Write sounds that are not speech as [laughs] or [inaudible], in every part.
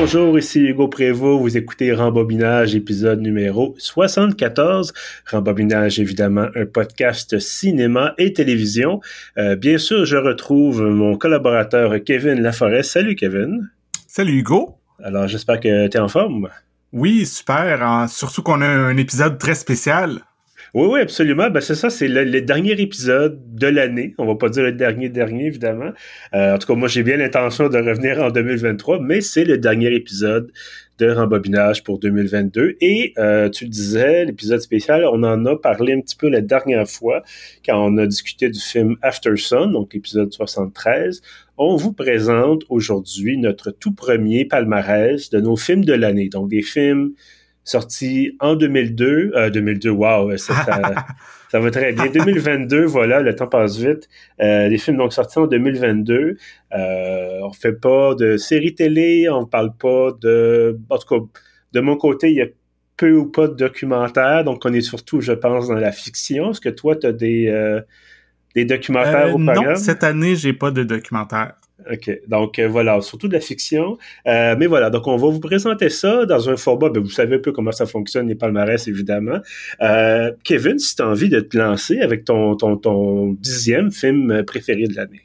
Bonjour, ici Hugo Prévost. Vous écoutez Rembobinage, épisode numéro 74. Rembobinage, évidemment, un podcast cinéma et télévision. Euh, bien sûr, je retrouve mon collaborateur Kevin Laforêt. Salut Kevin. Salut Hugo. Alors, j'espère que tu es en forme. Oui, super. Surtout qu'on a un épisode très spécial. Oui, oui, absolument. Ben, c'est ça, c'est le, dernier épisode de l'année. On va pas dire le dernier dernier, évidemment. Euh, en tout cas, moi, j'ai bien l'intention de revenir en 2023, mais c'est le dernier épisode de rembobinage pour 2022. Et euh, tu le disais, l'épisode spécial, on en a parlé un petit peu la dernière fois quand on a discuté du film After Sun, donc l'épisode 73. On vous présente aujourd'hui notre tout premier palmarès de nos films de l'année. Donc des films sorti en 2002. Euh, 2002, wow, ça, [laughs] ça, va très bien. 2022, voilà, le temps passe vite. Euh, les films donc sortis en 2022. Euh, on fait pas de séries télé, on parle pas de... En tout cas, de mon côté, il y a peu ou pas de documentaires, donc on est surtout, je pense, dans la fiction. Est-ce que toi, tu as des, euh, des documentaires au programme? Non, cette année, j'ai pas de documentaire. OK. Donc, euh, voilà, surtout de la fiction. Euh, mais voilà, donc on va vous présenter ça dans un format, ben, vous savez un peu comment ça fonctionne, les palmarès, évidemment. Euh, Kevin, si tu as envie de te lancer avec ton, ton, ton dixième film préféré de l'année.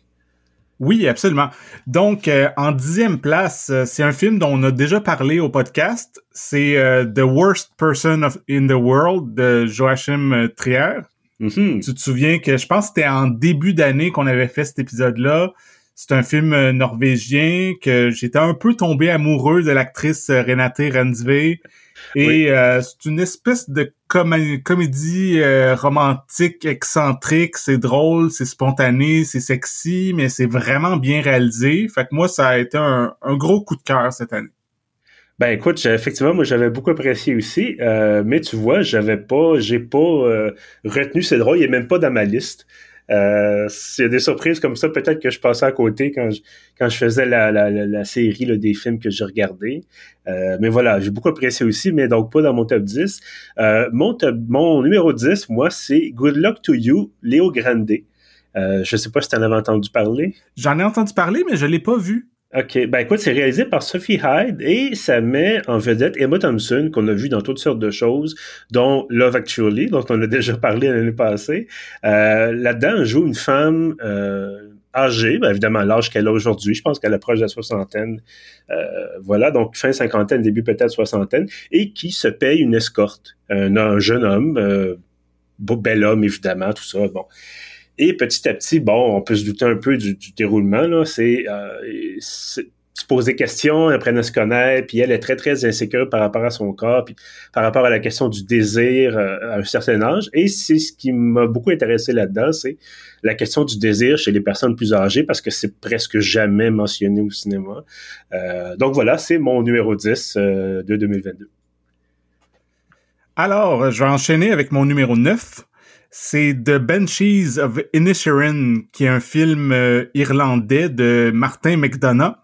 Oui, absolument. Donc, en dixième place, c'est un film dont on a déjà parlé au podcast. C'est The Worst Person of, in the World de Joachim Trier. Mm-hmm. Tu te souviens que je pense que c'était en début d'année qu'on avait fait cet épisode-là. C'est un film euh, norvégien que j'étais un peu tombé amoureux de l'actrice euh, Renate Rensve. Et euh, c'est une espèce de comédie romantique excentrique. C'est drôle, c'est spontané, c'est sexy, mais c'est vraiment bien réalisé. Fait que moi, ça a été un, gros coup de cœur cette année. Ben écoute, effectivement, moi j'avais beaucoup apprécié aussi, mais tu vois, j'avais pas, j'ai pas retenu. C'est drôle, il est même pas dans ma liste. Euh, a des surprises comme ça, peut-être que je passais à côté quand je, quand je faisais la, la, la, série là, des films que j'ai regardés. Euh, mais voilà, j'ai beaucoup apprécié aussi, mais donc pas dans mon top 10. Euh, mon, mon numéro 10, moi, c'est Good Luck to You, Léo Grande. Euh, je sais pas si tu en avais entendu parler. J'en ai entendu parler, mais je l'ai pas vu. OK. Ben écoute, c'est réalisé par Sophie Hyde et ça met en vedette Emma Thompson, qu'on a vu dans toutes sortes de choses, dont Love Actually, dont on a déjà parlé l'année passée. Euh, Là-dedans, elle joue une femme euh, âgée, ben évidemment l'âge qu'elle a aujourd'hui, je pense qu'elle approche de la soixantaine. Euh, voilà, donc fin cinquantaine, début peut-être soixantaine, et qui se paye une escorte. Un, un jeune homme, euh, beau bel homme évidemment, tout ça, bon. Et petit à petit, bon, on peut se douter un peu du, déroulement. Là, c'est, euh, se poser des questions, apprendre à se connaître, puis elle est très, très insécure par rapport à son corps, puis par rapport à la question du désir euh, à un certain âge. Et c'est ce qui m'a beaucoup intéressé là-dedans, c'est la question du désir chez les personnes plus âgées, parce que c'est presque jamais mentionné au cinéma. Euh, donc voilà, c'est mon numéro 10 euh, de 2022. Alors, je vais enchaîner avec mon numéro 9 c'est The Banshees of Inisherin, qui est un film euh, irlandais de Martin McDonough.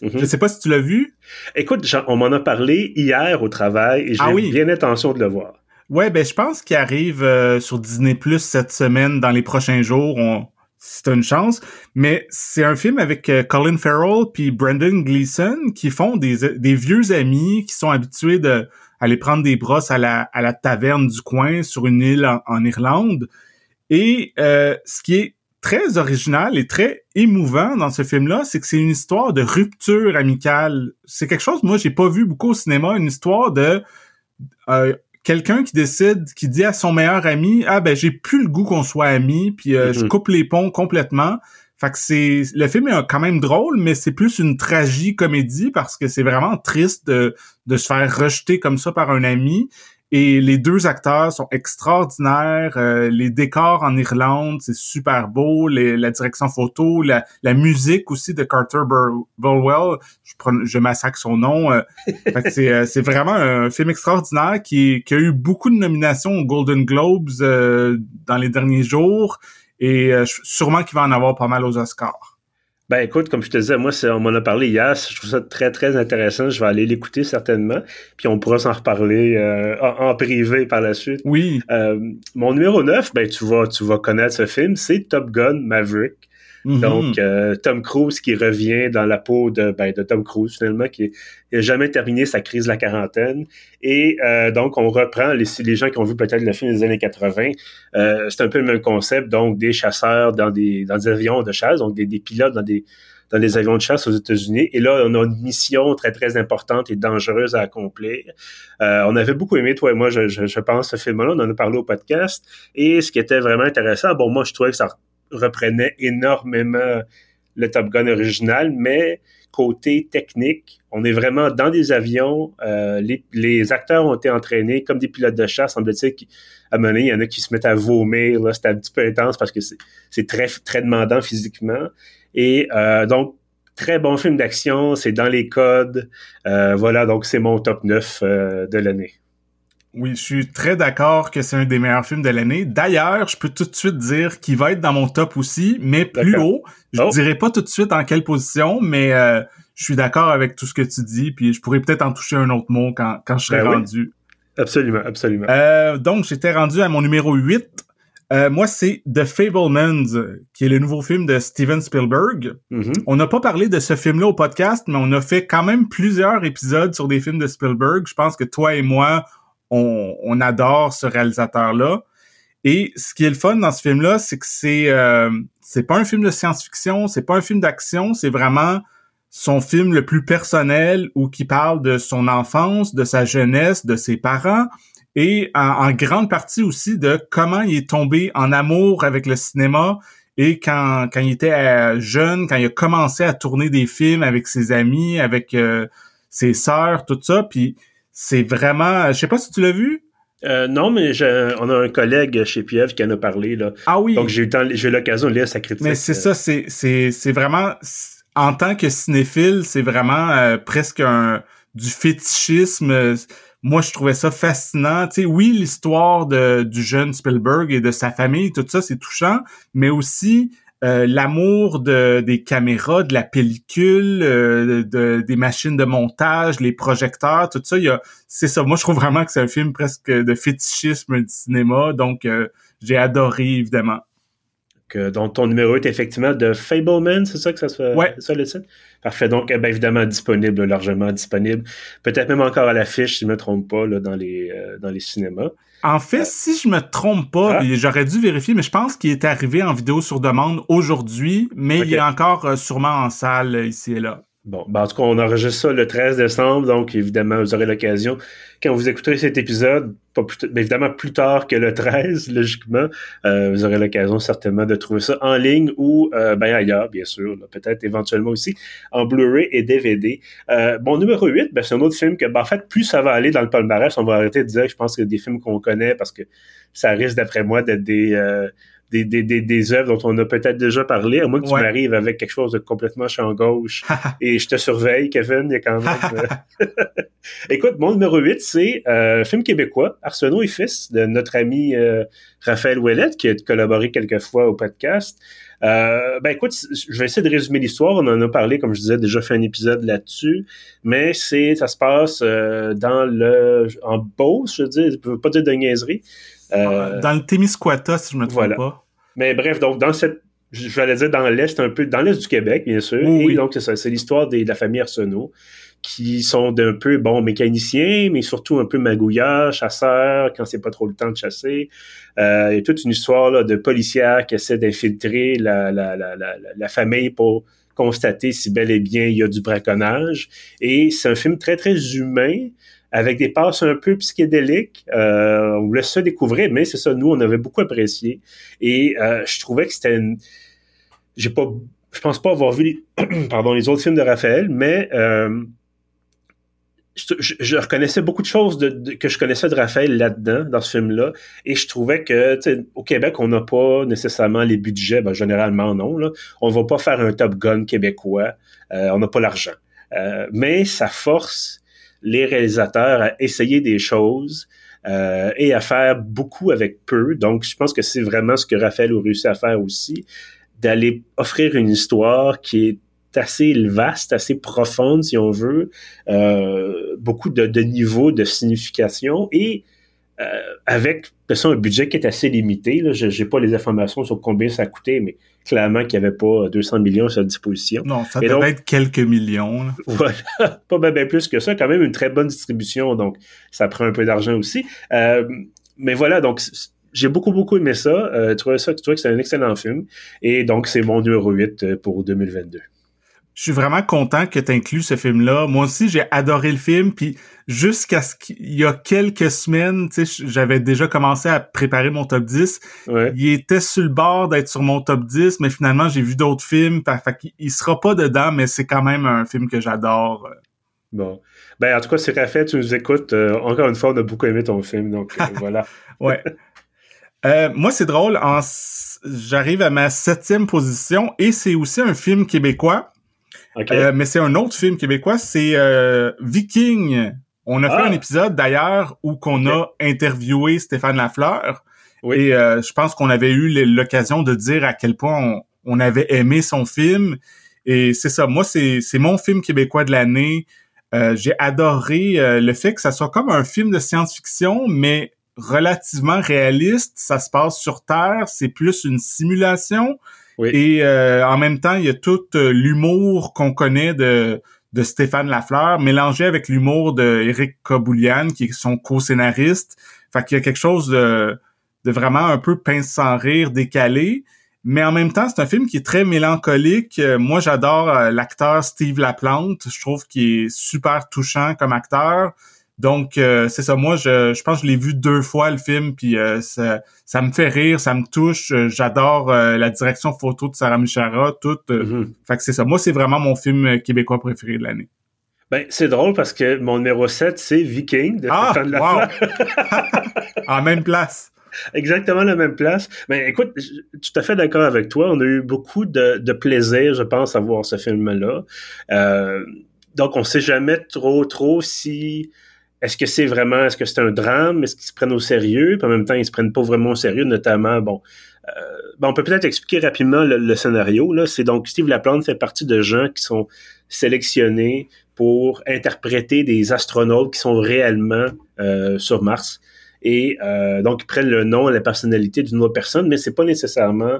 Je mhm. Je sais pas si tu l'as vu. Écoute, on m'en a parlé hier au travail et j'ai ah bien intention de le voir. Ouais, ben je pense qu'il arrive euh, sur Disney Plus cette semaine, dans les prochains jours. On... C'est une chance, mais c'est un film avec euh, Colin Farrell puis Brendan Gleeson qui font des, des vieux amis qui sont habitués de aller prendre des brosses à la, à la taverne du coin sur une île en, Irlande. Et euh, ce qui est très original et très émouvant dans ce film-là, c'est que c'est une histoire de rupture amicale. C'est quelque chose, moi, j'ai pas vu beaucoup au cinéma, une histoire de euh, quelqu'un qui décide, qui dit à son meilleur ami, ah ben j'ai plus le goût qu'on soit amis, puis euh, je mm-hmm. coupe les ponts complètement. Fait que c'est le film est quand même drôle, mais c'est plus une tragie comédie parce que c'est vraiment triste de, de se faire rejeter comme ça par un ami. Et les deux acteurs sont extraordinaires. Euh, les décors en Irlande, c'est super beau. la direction photo, la, la, musique aussi de Carter Burwell, je, je massacre son nom. Euh, [laughs] euh, c'est, vraiment un film extraordinaire qui, qui, a eu beaucoup de nominations aux Golden Globes dans les derniers jours et euh, sûrement qu'il va en avoir pas mal aux Oscars. Ben écoute, comme je te disais, moi, on m'en a parlé hier, je trouve ça très, très intéressant. Je vais aller l'écouter certainement, puis on pourra s'en reparler euh, en, privé par la suite. Oui. Euh, mon numéro 9, ben tu vas, tu vas connaître ce film, c'est Top Gun Maverick. Mhm. Donc, euh, Tom Cruise qui revient dans la peau de, ben, de Tom Cruise, finalement, qui n'a jamais terminé sa crise de la quarantaine. Et euh, donc, on reprend, les, les gens qui ont vu peut-être le film des années 80, euh, c'est un peu le même concept, donc des chasseurs dans des, dans des avions de chasse, donc des, des pilotes dans des dans les avions de chasse aux États-Unis. Et là, on a une mission très, très importante et dangereuse à accomplir. Euh, on avait beaucoup aimé, toi et moi, je, je, je pense, ce film-là. On en a parlé au podcast. Et ce qui était vraiment intéressant, bon, moi, je trouvais que ça reprenait énormément le Top Gun original, mais côté technique, on est vraiment dans des avions. Euh, les, acteurs ont été entraînés comme des pilotes de chasse, semble-t-il. À un moment il y en a qui se mettent à vomir. C'était un petit peu intense parce que c'est très, très demandant physiquement. Et euh, donc, très bon film d'action. C'est dans les codes. Euh, voilà, donc c'est mon top 9 euh, de l'année. Oui, je suis très d'accord que c'est un des meilleurs films de l'année. D'ailleurs, je peux tout de suite dire qu'il va être dans mon top aussi, mais plus haut. Je ne oh. dirai pas tout de suite en quelle position, mais euh, je suis d'accord avec tout ce que tu dis, puis je pourrais peut-être en toucher un autre mot quand, quand je serai ben rendu. Oui. Absolument, absolument. Euh, donc, j'étais rendu à mon numéro 8. Euh, moi, c'est The Fablemans, qui est le nouveau film de Steven Spielberg. Mm-hmm. On n'a pas parlé de ce film-là au podcast, mais on a fait quand même plusieurs épisodes sur des films de Spielberg. Je pense que toi et moi, on, adore ce réalisateur-là. Et ce qui est le fun dans ce film-là, c'est que c'est euh, c'est pas un film de science-fiction, c'est pas un film d'action, c'est vraiment son film le plus personnel où qui parle de son enfance, de sa jeunesse, de ses parents et en, en, grande partie aussi de comment il est tombé en amour avec le cinéma et quand, quand il était euh, jeune, quand il a commencé à tourner des films avec ses amis, avec euh, ses sœurs, tout ça, puis c'est vraiment, je sais pas si tu l'as vu. Euh, non, mais on a un collègue chez Piev qui en a parlé là. Ah oui. Donc j'ai eu j'ai eu l'occasion de lire sa critique. Mais c'est ça, c'est c'est c'est vraiment en tant que cinéphile, c'est vraiment euh, presque un du fétichisme. Moi, je trouvais ça fascinant. Tu sais, oui, l'histoire de du jeune Spielberg et de sa famille, tout ça, c'est touchant, mais aussi euh, l'amour de, des caméras, de la pellicule, euh, de, des machines de montage, les projecteurs, tout ça. Il y a, c'est ça. Moi, je trouve vraiment que c'est un film presque de fétichisme du cinéma. Donc, euh, j'ai adoré évidemment. Que, donc, ton numéro est effectivement de Fableman, c'est ça que ça se fait? Ouais. ça le titre? Parfait. Donc, eh bien évidemment, disponible, largement disponible. Peut-être même encore à l'affiche, si je ne me trompe pas, là, dans, les, dans les cinémas. En fait, si je me trompe pas, ah. j'aurais dû vérifier, mais je pense qu'il est arrivé en vidéo sur demande aujourd'hui, mais okay. il est encore euh, sûrement en salle euh, ici et là. Bon, ben en tout cas, on enregistre ça le 13 décembre, donc évidemment, vous aurez l'occasion, quand vous écouterez cet épisode, évidemment plus tard que le 13, [laughs] logiquement, euh, vous aurez l'occasion certainement de trouver ça en ligne ou euh, ben ailleurs, bien sûr, peut-être éventuellement aussi en Blu-ray et DVD. Euh, bon, numéro 8, ben, c'est un autre film que, ben, en fait, plus ça va aller dans le palmarès, on va arrêter de dire, je pense que des films qu'on connaît parce que ça risque, d'après moi, d'être des euh, des, des, des, des œuvres dont on a peut-être déjà parlé, à moins que tu m'arrives avec quelque chose de complètement champ gauche [laughs] et je te surveille, Kevin, il y a quand même... Euh, [laughs] [laughs] Écoute, mon numéro 8, c'est euh, film québécois, Arsenault et Fils, de notre ami euh, Raphaël Ouellette, qui a collaboré quelques fois au podcast. Euh, ben écoute, je vais essayer de résumer l'histoire. On en a parlé, comme je disais, déjà fait un épisode là-dessus. Mais c'est, ça se passe euh, dans le, en Beauce, je veux dire, je veux pas dire de niaiserie. Euh, dans le Témiscouata, si je me trompe voilà. pas. Mais bref, donc dans cette, je vais dire dans l'est, un peu dans l'est du Québec, bien sûr. Oui, et donc c'est ça, c'est l'histoire de la famille Arsenault qui sont d'un peu, bon, mécaniciens, mais surtout un peu magouillards, chasseurs, quand c'est pas trop le temps de chasser. Euh, il y a toute une histoire là, de policières qui essaient d'infiltrer la, la, la, la, la famille pour constater si bel et bien il y a du braconnage. Et c'est un film très, très humain, avec des passes un peu psychédéliques. Euh, on vous laisse ça découvrir, mais c'est ça, nous, on avait beaucoup apprécié. Et euh, je trouvais que c'était une... J'ai pas... Je pense pas avoir vu les, [clears throat] autres films de Raphaël, mais euh, je, reconnaissais beaucoup de choses que je connaissais de Raphaël là-dedans, dans ce film-là, et je trouvais que au Québec, on n'a pas nécessairement les budgets, ben, généralement non. Là. On ne va pas faire un Top Gun québécois, on n'a pas l'argent. Mais ça force les réalisateurs à essayer des choses euh, et à faire beaucoup avec peu. Donc, je pense que c'est vraiment ce que Raphaël a réussi à faire aussi, d'aller offrir une histoire qui est assez vaste, assez profonde, si on veut, euh, beaucoup de, de niveaux de signification et avec de toute façon, un budget qui est assez limité. Je n'ai pas les informations sur combien ça a coûté, mais clairement qu'il n'y avait pas 200 millions à sa disposition. Non, ça devait être quelques millions. [laughs] Voilà, pas bien, plus que ça. Quand même une très bonne distribution, donc ça prend un peu d'argent aussi. mais voilà, donc j'ai beaucoup, beaucoup aimé ça. Euh, tu vois ça, tu vois que c'est un excellent film. Et donc, c'est mon numéro 8 euh, pour 2022. Je suis vraiment content que tu inclus ce film-là. Moi aussi, j'ai adoré le film. Puis jusqu'à ce qu'il y a quelques semaines, j'avais déjà commencé à préparer mon top 10. Il était sur le bord d'être sur mon top 10, mais finalement, j'ai vu d'autres films. Fait, il sera pas dedans, mais c'est quand même un film que j'adore. Bon. Ben, en tout cas, c'est Raphaël, tu nous écoutes. Euh, encore une fois, on a beaucoup aimé ton film. Donc, [laughs] voilà. ouais. Euh, moi, c'est drôle. J'arrive à ma septième position et c'est aussi un film québécois. Euh, mais c'est un autre film québécois. C'est euh, Viking. On a fait un ah! épisode d'ailleurs où qu'on a interviewé Stéphane Lafleur. Oui. Et je pense qu'on avait eu l'occasion de dire à quel point on, avait aimé son film. Et c'est ça. Moi, c'est mon film québécois de l'année. J'ai adoré le fait que ça soit comme un film de science-fiction, mais relativement réaliste. Ça se passe sur Terre, c'est plus une simulation. Et euh, en même temps, il y a tout euh, l'humour qu'on connaît de, de Stéphane Lafleur, mélangé avec l'humour de Eric Kaboulian, qui est son co-scénariste. Fait qu'il y a quelque chose de, de vraiment un peu pince sans rire, décalé. Mais en même temps, c'est un film qui est très mélancolique. Euh, moi, j'adore l'acteur Steve Laplante. Je trouve qu'il est super touchant comme acteur. Donc, euh, c'est ça. Moi, je, je pense que je l'ai vu deux fois, le film, puis euh, ça, ça me fait rire, ça me touche. Euh, j'adore la direction photo de Sarah Michara, tout. Mm-hmm. Fait que c'est ça. Moi, c'est vraiment mon film québécois préféré de l'année. Ben, c'est drôle parce que mon numéro 7, c'est Viking de ah, wow. En [laughs] même place. [laughs] Exactement la même place. Mais ben, écoute, je suis tout à fait d'accord avec toi. On a eu beaucoup de, de plaisir, je pense, à voir ce film-là. donc, on sait jamais trop, trop si est-ce que c'est vraiment, est-ce que c'est un drame? Est-ce qu'ils se prennent au sérieux? Puis en même temps, ils se prennent pas vraiment au sérieux, notamment, bon, euh, on peut peut-être expliquer rapidement le, scénario. Là, c'est donc Steve Laplante fait partie de gens qui sont sélectionnés pour interpréter des astronautes qui sont réellement euh, sur Mars. Et euh, donc, ils prennent le nom et la personnalité d'une autre personne, mais c'est pas nécessairement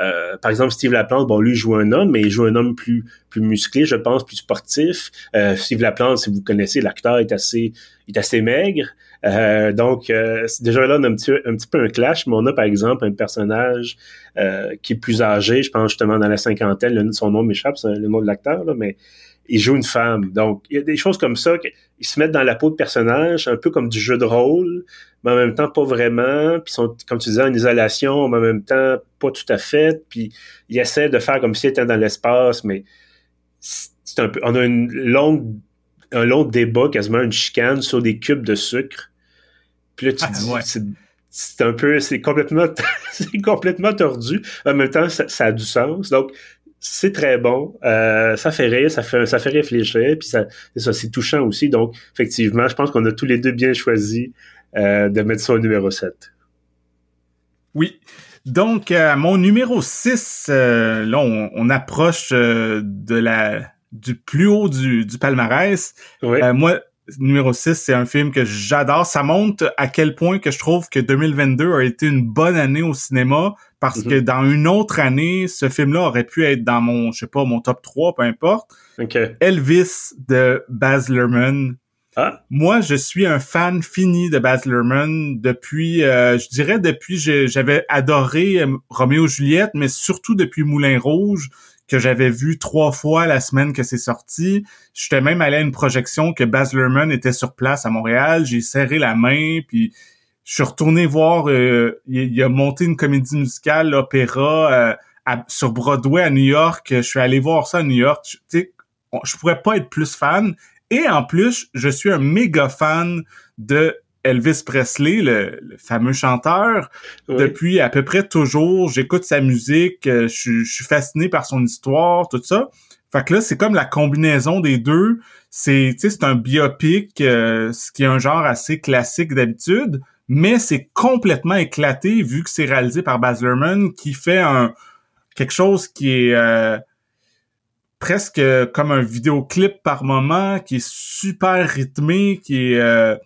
euh, par exemple, Steve Laplante, bon, lui joue un homme, mais il joue un homme plus plus musclé, je pense, plus sportif. Euh, Steve Laplante, si vous connaissez, l'acteur est assez est assez maigre. Euh, donc, déjà là, on a un petit, un petit peu un clash, mais on a par exemple un personnage qui est plus âgé, je pense justement dans la cinquantaine, son nom m'échappe, c'est le nom de l'acteur, là, mais il joue une femme. Donc, il y a des choses comme ça, ils se mettent dans la peau de personnage, un peu comme du jeu de rôle, mais en même temps pas vraiment, puis sont, comme tu disais, en isolation, mais en même temps pas tout à fait, puis ils essaient de faire comme s'ils étaient dans l'espace, mais c'est un peu, on a une longue, un long débat, quasiment une chicane sur des cubes de sucre. Puis là, tu ah, dis, c'est un peu, c'est complètement, [laughs] c'est complètement tordu. En même temps, ça, ça, a du sens. Donc, c'est très bon, euh, ça fait rire, ça fait, ça fait réfléchir, puis ça c'est touchant aussi. Donc, effectivement, je pense qu'on a tous les deux bien choisi euh, de mettre ça au numéro 7. Oui. Donc, euh, mon numéro 6, là, on, approche de la du plus haut du, du palmarès. moi, numéro 6, c'est un film que j'adore. Ça montre à quel point que je trouve que 2022 a été une bonne année au cinéma parce que mhm. dans une autre année, ce film-là aurait pu être dans mon, je sais pas, mon top 3, peu importe. Elvis de Baz Luhrmann. Ah. Moi, je suis un fan fini de Baz Luhrmann depuis, euh, je dirais depuis, j'avais adoré euh, Roméo Juliette, mais surtout depuis Moulin Rouge que j'avais vu trois fois la semaine que c'est sorti. J'étais même allé à une projection que Baz Luhrmann était sur place à Montréal. J'ai serré la main, puis je suis retourné voir. Euh, il, a monté une comédie musicale, l'opéra, euh, sur Broadway à New York. Je suis allé voir ça à New York. Sais, je pourrais pas être plus fan. Et en plus, je suis un méga fan de Elvis Presley, le, fameux chanteur, depuis à peu près toujours. J'écoute sa musique, euh, je, suis fasciné par son histoire, tout ça. Fait que là, c'est comme la combinaison des deux. C'est, c'est un biopic, euh, ce qui est un genre assez classique d'habitude, mais c'est complètement éclaté vu que c'est réalisé par Baz Luhrmann, qui fait un quelque chose qui est euh, presque comme un vidéoclip par moment, qui est super rythmé, qui est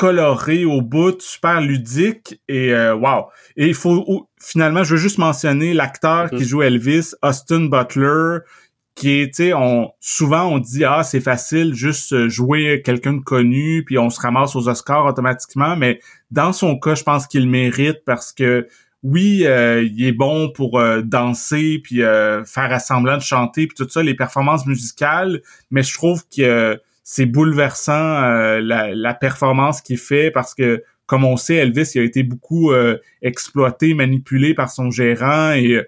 coloré au bout, super ludique et euh, wow. Et il faut finalement, je veux juste mentionner l'acteur qui mm-hmm. joue Elvis, Austin Butler, qui est, tu sais, on souvent on dit ah c'est facile juste jouer quelqu'un de connu puis on se ramasse aux Oscars automatiquement, mais dans son cas, je pense qu'il mérite parce que oui, euh, il est bon pour euh, danser puis euh, faire assemblant de chanter puis tout ça, les performances musicales, mais je trouve que c'est bouleversant la, la, performance qu'il fait parce que comme on sait, Elvis il a été beaucoup exploité, manipulé par son gérant et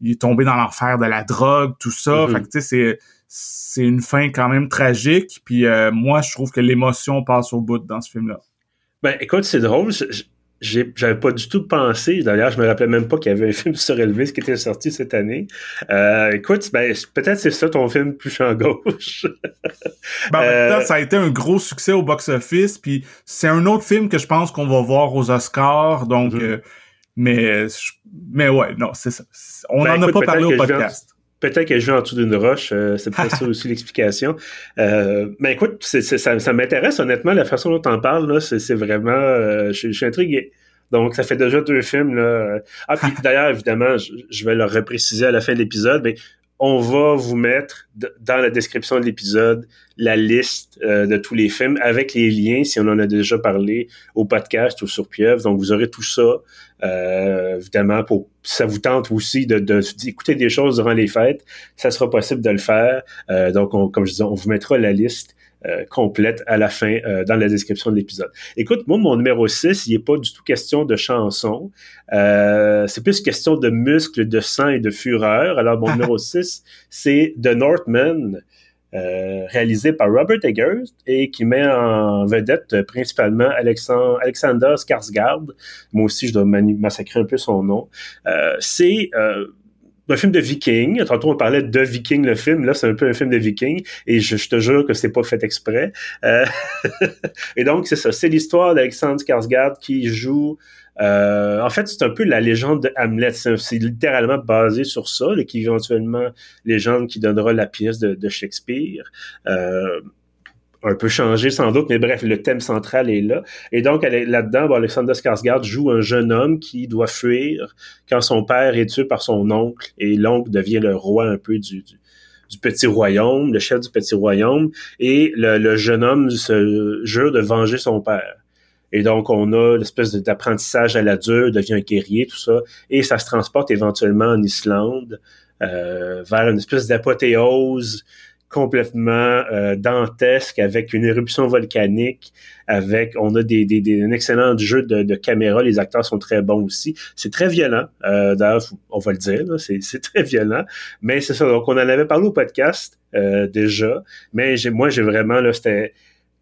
il est tombé dans l'enfer de la drogue, tout ça. Mm-hmm. Fait que tu sais, c'est c'est une fin quand même tragique. Puis moi, je trouve que l'émotion passe au bout dans ce film-là. Ben, écoute, c'est drôle j'avais pas du tout pensé. D'ailleurs, je me rappelais même pas qu'il y avait un [laughs] film sur Elvis qui était sorti cette année. Euh, écoute, ben, peut-être c'est ça ton film plus champ gauche. [laughs] ben, euh, ça a été un gros succès au box-office. Puis c'est un autre film que je pense qu'on va voir aux Oscars. Donc, mhm. euh, mais, mais ouais, non, c'est ça. On ben, en a pas parlé au podcast. Peut-être que je vais en dessous d'une roche, euh, c'est peut-être ça [laughs] aussi l'explication. Euh, mais écoute, ça, ça m'intéresse honnêtement, la façon dont tu en parles, là, c'est, vraiment... Euh, je, suis intrigué. Donc, ça fait déjà deux films. Là. Ah, puis [laughs] d'ailleurs, évidemment, je, je, vais le repréciser à la fin de l'épisode, mais on va vous mettre dans la description de l'épisode la liste euh, de tous les films avec les liens, si on en a déjà parlé, au podcast ou sur Pieuvre. Donc, vous aurez tout ça, euh, évidemment, pour ça vous tente aussi de, d'écouter des choses durant les fêtes. Ça sera possible de le faire. Euh, donc, comme je disais, on vous mettra la liste euh, complète à la fin euh, dans la description de l'épisode. Écoute, moi, mon numéro 6, il n'est pas du tout question de chanson. Euh, c'est plus question de muscles, de sang et de fureur. Alors, mon [laughs] numéro 6, c'est The Northman. réalisé par Robert Eggers et qui met en vedette principalement Alexandre, Alexander Skarsgård. Moi aussi, je dois massacrer un peu son nom. c'est un film de viking. Tantôt, on parlait de viking, le film. Là, c'est un peu un film de viking. Et je, te jure que c'est pas fait exprès. Euh, [laughs] et donc, c'est ça. C'est l'histoire d'Alexandre Skarsgård qui joue... Euh, en fait, c'est un peu la légende de Hamlet. C'est littéralement basé sur ça, qui éventuellement légende qui donnera la pièce de, de Shakespeare. Euh, un peu changé sans doute, mais bref, le thème central est là. Et donc, là-dedans, bon, Alexander Skarsgård joue un jeune homme qui doit fuir quand son père est tué par son oncle, et l'oncle devient le roi un peu du, petit royaume, le chef du petit royaume, et le, jeune homme se jure de venger son père. Et donc, on a l'espèce d'apprentissage à la dure, devient un guerrier, tout ça, et ça se transporte éventuellement en Islande, euh, vers une espèce d'apothéose complètement euh, dantesque avec une éruption volcanique, avec on a des, des, un excellent jeu de, de caméra, les acteurs sont très bons aussi. C'est très violent, euh, d'ailleurs, on va le dire, c'est très violent, mais c'est ça. Donc on en avait parlé au podcast euh, déjà, mais moi j'ai vraiment là, c'était,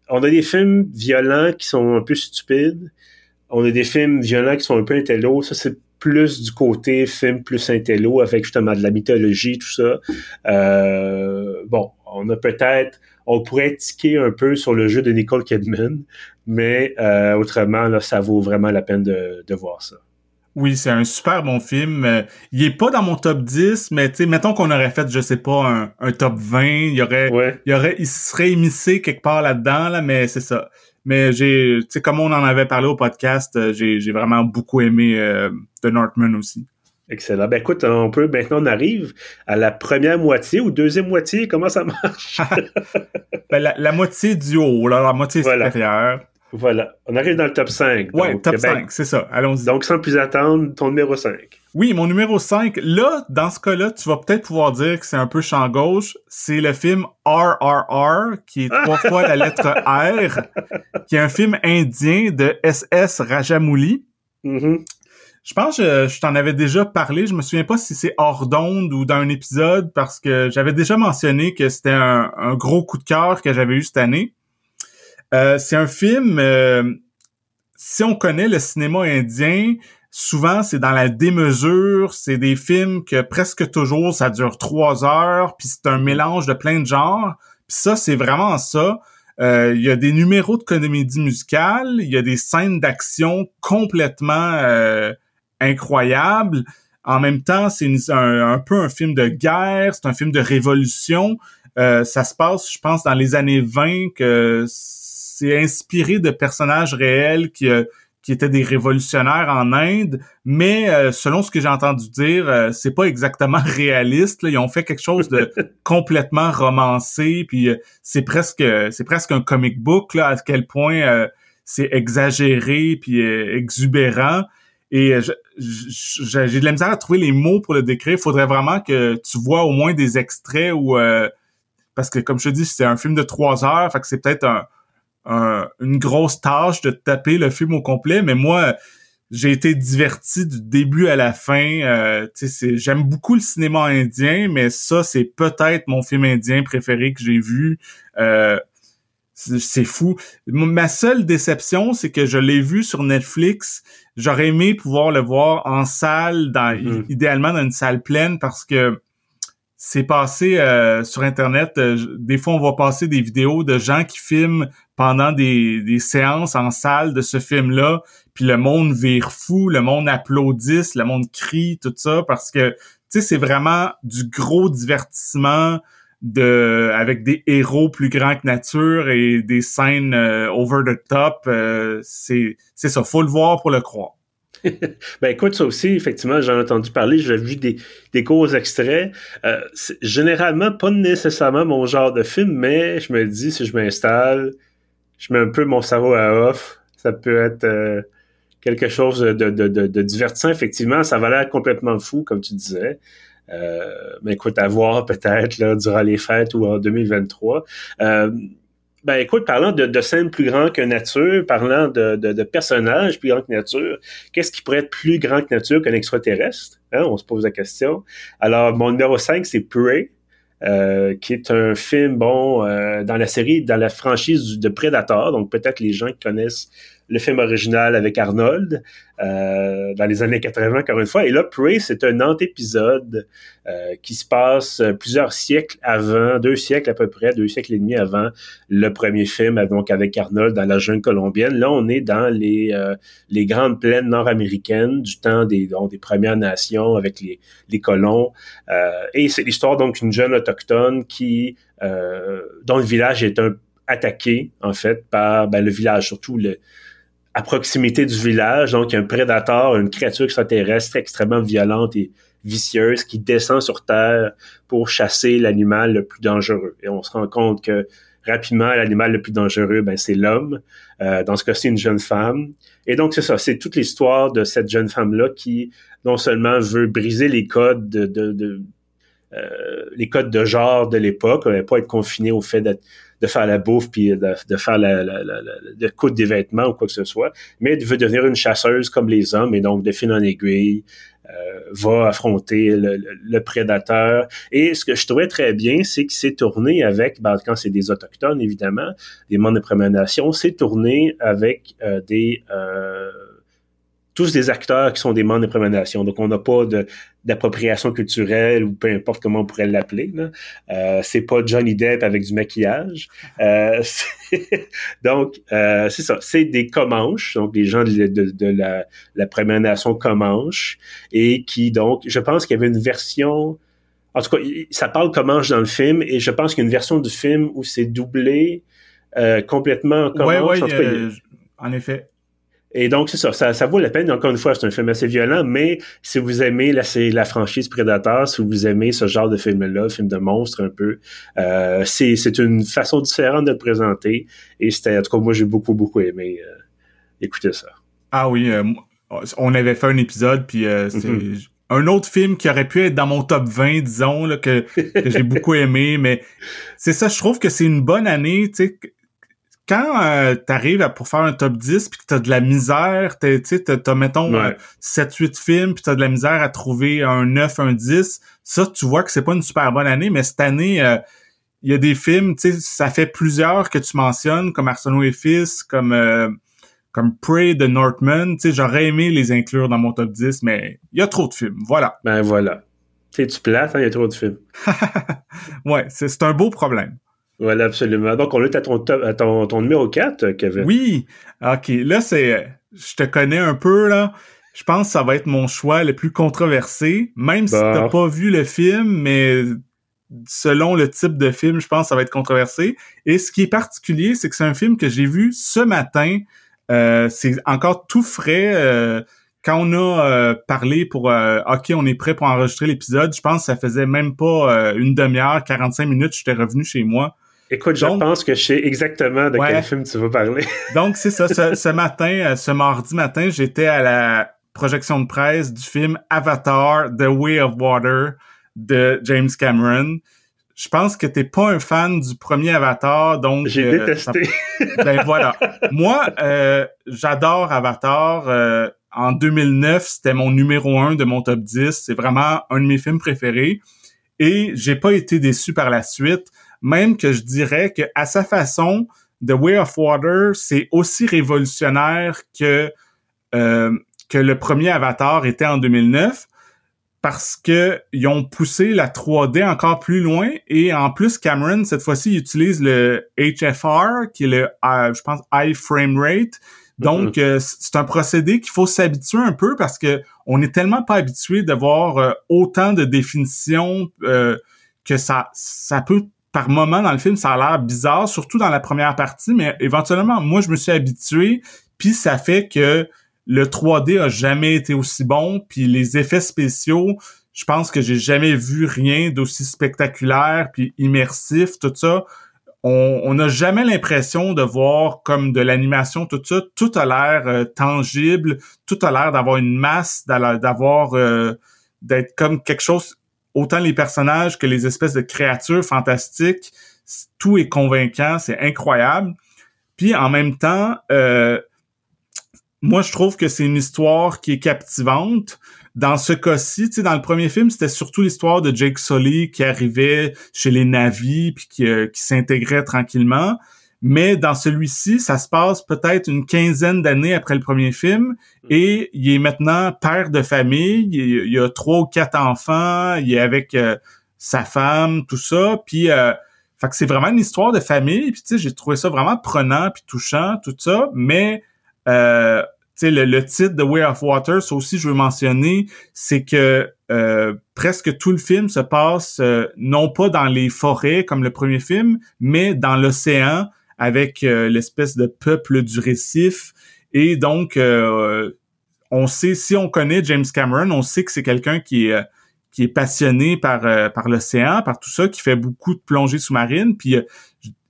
on a des films violents qui sont un peu stupides, on a des films violents qui sont un peu intello, ça c'est plus du côté film plus intello avec justement de la mythologie tout ça. Euh, bon, on a peut-être, on pourrait tiquer un peu sur le jeu de Nicole Kidman, mais euh, autrement, là, ça vaut vraiment la peine de, de voir ça. Oui, c'est un super bon film. Euh, il est pas dans mon top 10, mais tu sais, mettons qu'on aurait fait, je sais pas, un, un top 20, il y aurait, il y aurait, il serait émissé quelque part là-dedans, là, mais c'est ça. Mais j'ai, tu sais, comme on en avait parlé au podcast, euh, j'ai, j'ai vraiment beaucoup aimé The Northman aussi. Excellent. Ben écoute, on peut maintenant on arrive à la première moitié ou deuxième moitié. Comment ça marche? [laughs] Ben, la, moitié du haut, là, la moitié supérieure. Voilà. On arrive dans le top 5. Ouais, top 5, ben, c'est ça. Allons-y. Donc, sans plus attendre, ton numéro 5. Oui, mon numéro 5. Là, dans ce cas-là, tu vas peut-être pouvoir dire que c'est un peu champ gauche. C'est le film RRR, qui est trois [laughs] fois la lettre R, qui est un film indien de S.S. Rajamouli. Mm je pense que je, t'en avais déjà parlé. Je me souviens pas si c'est hors d'onde ou dans un épisode parce que j'avais déjà mentionné que c'était un, gros coup de cœur que j'avais eu cette année. Euh, c'est un film. Euh, si on connaît le cinéma indien, souvent c'est dans la démesure. C'est des films que presque toujours ça dure trois heures, puis c'est un mélange de plein de genres. Puis ça, c'est vraiment ça. Euh, il y a des numéros de comédie musicale, il y a des scènes d'action complètement incroyable. En même temps, c'est un, peu un film de guerre, c'est un film de révolution. Euh, ça se passe, je pense, dans les années 20 que c'est inspiré de personnages réels qui qui étaient des révolutionnaires en Inde, mais euh, selon ce que j'ai entendu dire, euh, c'est pas exactement [laughs] réaliste. Ils ont fait quelque chose de [laughs] complètement romancé, puis euh, c'est presque c'est presque un comic book là, à quel point c'est exagéré puis exubérant. Et j'ai de la misère à trouver les mots pour le décrire. Il faudrait vraiment que tu vois au moins des extraits où parce que comme je te dis, c'est un film de trois heures, fait que c'est peut-être un une grosse tâche de taper le film au complet, mais moi, j'ai été diverti du début à la fin. Euh, j'aime beaucoup le cinéma indien, mais ça, c'est peut-être mon film indien préféré que j'ai vu. Euh, c'est fou. Ma seule déception, c'est que je l'ai vu sur Netflix. J'aurais aimé pouvoir le voir en salle, dans, mm-hmm. idéalement dans une salle pleine, parce que c'est passé euh, sur Internet. des fois, on va passer des vidéos de gens qui filment pendant des, séances en salle de ce film-là, puis le monde vire fou, le monde applaudisse, le monde crie, tout ça, parce que, tu sais, c'est vraiment du gros divertissement de avec des héros plus grands que nature et des scènes euh, over the top. Euh, c'est c'est ça, faut le voir pour le croire. Ben écoute, ça aussi, effectivement, j'en ai entendu parler, j'ai vu des, des courts extraits. Euh, généralement, pas nécessairement mon genre de film, mais je me dis, si je m'installe, je mets un peu mon cerveau à off. Ça peut être euh, quelque chose de, de, de, divertissant, effectivement. Ça va l'air complètement fou, comme tu disais. Euh, mais écoute, à voir peut-être là, durant les fêtes ou en 2023. Ben écoute, parlant de, de scènes plus grands que nature, parlant de, de, personnages plus grands que nature, qu'est-ce qui pourrait être plus grand que nature qu'un extraterrestre? Hein? On se pose la question. Alors, mon numéro 5, c'est Prey. Euh, qui est un film, bon, euh, dans la série, dans la franchise de Predator, donc peut-être les gens qui connaissent le film original avec Arnold euh, dans les années 80, encore une fois. Et là, Prey, c'est un antépisode euh, qui se passe plusieurs siècles avant, deux siècles à peu près, deux siècles et demi avant le premier film, donc avec Arnold dans la jungle colombienne. Là, on est dans les, euh, les grandes plaines nord-américaines du temps des, donc, des Premières Nations avec les, les colons. Euh, et c'est l'histoire donc d'une jeune autochtone qui dont le village est un attaqué en fait par ben, le village, surtout le, à proximité du village. Donc, un prédateur, une créature extraterrestre extrêmement violente et vicieuse qui descend sur Terre pour chasser l'animal le plus dangereux. Et on se rend compte que rapidement, l'animal le plus dangereux, ben, c'est l'homme. Euh, dans ce cas-ci, une jeune femme. Et donc, c'est ça, c'est toute l'histoire de cette jeune femme-là qui, non seulement veut briser les codes de, de, euh, les codes de genre de l'époque, ne pas être confinée au fait d'être de faire la bouffe puis de, faire la, la, la, de coudre des vêtements ou quoi que ce soit, mais veut devenir une chasseuse comme les hommes et donc de fil en aiguille euh, va affronter le, prédateur. Et ce que je trouvais très bien, c'est qu'il s'est tourné avec, ben, quand c'est des autochtones évidemment, des membres de Première Nation, c'est tourné avec euh, des euh, tous des acteurs qui sont des membres des Premières Nations. Donc, on n'a pas d'appropriation culturelle ou peu importe comment on pourrait l'appeler. Euh, c'est pas Johnny Depp avec du maquillage. [laughs] Euh, [laughs] donc, euh, c'est ça. C'est des Comanches, donc des gens de, la, la, Première Nation Comanche, et qui, donc, je pense qu'il y avait une version... En tout cas, ça parle Comanche dans le film, et je pense qu'il y a une version du film où c'est doublé euh, complètement en Comanche. Ouais, en effet. Et donc, c'est ça, ça, vaut la peine. Encore une fois, c'est un film assez violent, mais si vous aimez la, la franchise Predator, si vous aimez ce genre de film-là, film de monstre un peu, euh, c'est une façon différente de le présenter. Et c'était, en tout cas, moi, j'ai beaucoup, beaucoup aimé euh, écouter ça. Ah oui, euh, on avait fait un épisode, puis euh, c'est... Mm-hmm. un autre film qui aurait pu être dans mon top 20, disons, là, que, que j'ai beaucoup [laughs] aimé, mais c'est ça, je trouve que c'est une bonne année, tu sais, quand euh, t'arrives pour faire un top 10 puis que t'as de la misère, tu sais, t'as, mettons, 7-8 films puis t'as de la misère à trouver un 9, un 10, ça, tu vois que c'est pas une super bonne année, mais cette année, euh, il y a des films, tu sais, ça fait plusieurs que tu mentionnes, comme Arsenault et Fils, comme euh, comme Prey de Northman, tu sais, j'aurais aimé les inclure dans mon top 10, mais il y a trop de films, voilà. Ben voilà. Tu sais, tu plates, hein, il y a trop de films. [laughs] ouais, c'est un beau problème. Voilà, absolument. Donc, on est à ton, à ton, ton numéro 4, Kevin. Oui. OK. Là, c'est. Je te connais un peu, là. Je pense que ça va être mon choix le plus controversé. Même si t'as pas vu le film, mais selon le type de film, je pense que ça va être controversé. Et ce qui est particulier, c'est que c'est un film que j'ai vu ce matin. Euh, c'est encore tout frais. Euh, quand on a euh, parlé pour OK, on est prêt pour enregistrer l'épisode, je pense que ça faisait même pas une demi-heure, 45 minutes, j'étais revenu chez moi. Écoute, je pense que je sais exactement de quel film tu vas parler. [laughs] donc, c'est ça. Ce, ce, matin, ce mardi matin, j'étais à la projection de presse du film Avatar, The Way of Water de James Cameron. Je pense que t'es pas un fan du premier Avatar, donc... J'ai euh, détesté. ben voilà. Moi, euh, j'adore Avatar. Euh, en 2009, c'était mon numéro un de mon top 10. C'est vraiment un de mes films préférés. Et j'ai pas été déçu par la suite. Même que je dirais que à sa façon, The Way of Water, c'est aussi révolutionnaire que que le premier Avatar était en 2009 parce que ils ont poussé la 3D encore plus loin et en plus Cameron cette fois-ci utilise le HFR qui est le euh, je pense high frame rate donc mm-hmm. euh, c'est un procédé qu'il faut s'habituer un peu parce que on est tellement pas habitué de voir euh, autant de définitions que ça ça peut par moment dans le film ça a l'air bizarre surtout dans la première partie mais éventuellement moi je me suis habitué puis ça fait que le 3D a jamais été aussi bon, puis les effets spéciaux, je pense que j'ai jamais vu rien d'aussi spectaculaire puis immersif, tout ça. On n'a jamais l'impression de voir comme de l'animation, tout ça. Tout a l'air euh, tangible, tout a l'air d'avoir une masse, d'avoir euh, d'être comme quelque chose. Autant les personnages que les espèces de créatures fantastiques, tout est convaincant, c'est incroyable. Puis en même temps, euh, moi, je trouve que c'est une histoire qui est captivante. Dans ce cas-ci, dans le premier film, c'était surtout l'histoire de Jake Sully qui arrivait chez les navis puis qui, euh, qui s'intégrait tranquillement. Mais dans celui-ci, ça se passe peut-être une quinzaine d'années après le premier film et il est maintenant père de famille. Il, a trois ou quatre enfants. Il est avec euh, sa femme, tout ça. Puis, euh, fait que c'est vraiment une histoire de famille. Puis, tu sais, j'ai trouvé ça vraiment prenant puis touchant, tout ça. Mais euh, le, le, titre de Way of Water, ça aussi je veux mentionner, c'est que euh, presque tout le film se passe euh, non pas dans les forêts comme le premier film, mais dans l'océan avec euh, l'espèce de peuple du récif. Et donc, on sait, si on connaît James Cameron, on sait que c'est quelqu'un qui est qui est passionné par par l'océan, par tout ça, qui fait beaucoup de plongées sous-marines. Puis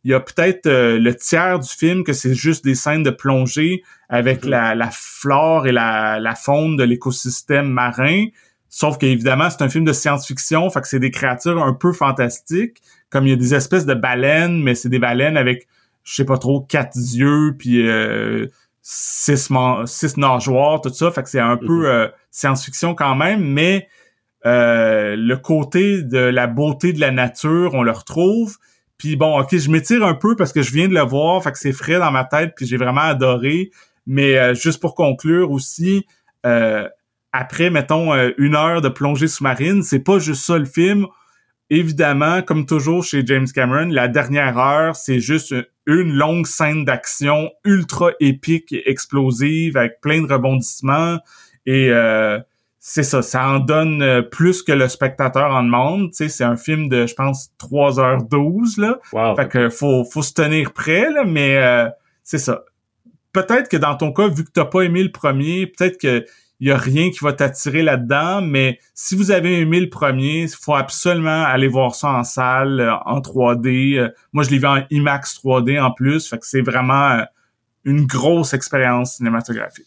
il y a peut-être euh, le tiers du film que c'est juste des scènes de plongée avec mhm. la, la, flore et la, la faune de l'écosystème marin. Sauf qu'évidemment, c'est un film de science-fiction, fait que c'est des créatures un peu fantastiques. Comme il y a des espèces de baleines, mais c'est des baleines avec, je sais pas trop, quatre yeux, puis euh, six, six nageoires, tout ça. Fait que c'est un peu mhm. euh, science-fiction quand même, mais le côté de la beauté de la nature, on le retrouve. Puis bon, ok, je m'étire un peu parce que je viens de le voir, fait que c'est frais dans ma tête, puis j'ai vraiment adoré. Mais euh, juste pour conclure aussi, euh, après, mettons, euh, une heure de plongée sous-marine, c'est pas juste ça le film. Évidemment, comme toujours chez James Cameron, la dernière heure, c'est juste une longue scène d'action ultra épique et explosive avec plein de rebondissements. Et c'est ça, ça en donne euh, plus que le spectateur en demande. Tu sais, c'est un film de, je pense, 3h12, là. Wow. Fait que faut, faut se tenir prêt, là, mais euh, c'est ça. Peut-être que dans ton cas, vu que t'as pas aimé le premier, peut-être que y a rien qui va t'attirer là-dedans, mais si vous avez aimé le premier, il faut absolument aller voir ça en salle, euh, en 3D. moi, je l'ai vu en IMAX 3D en plus, fait que c'est vraiment une grosse expérience cinématographique.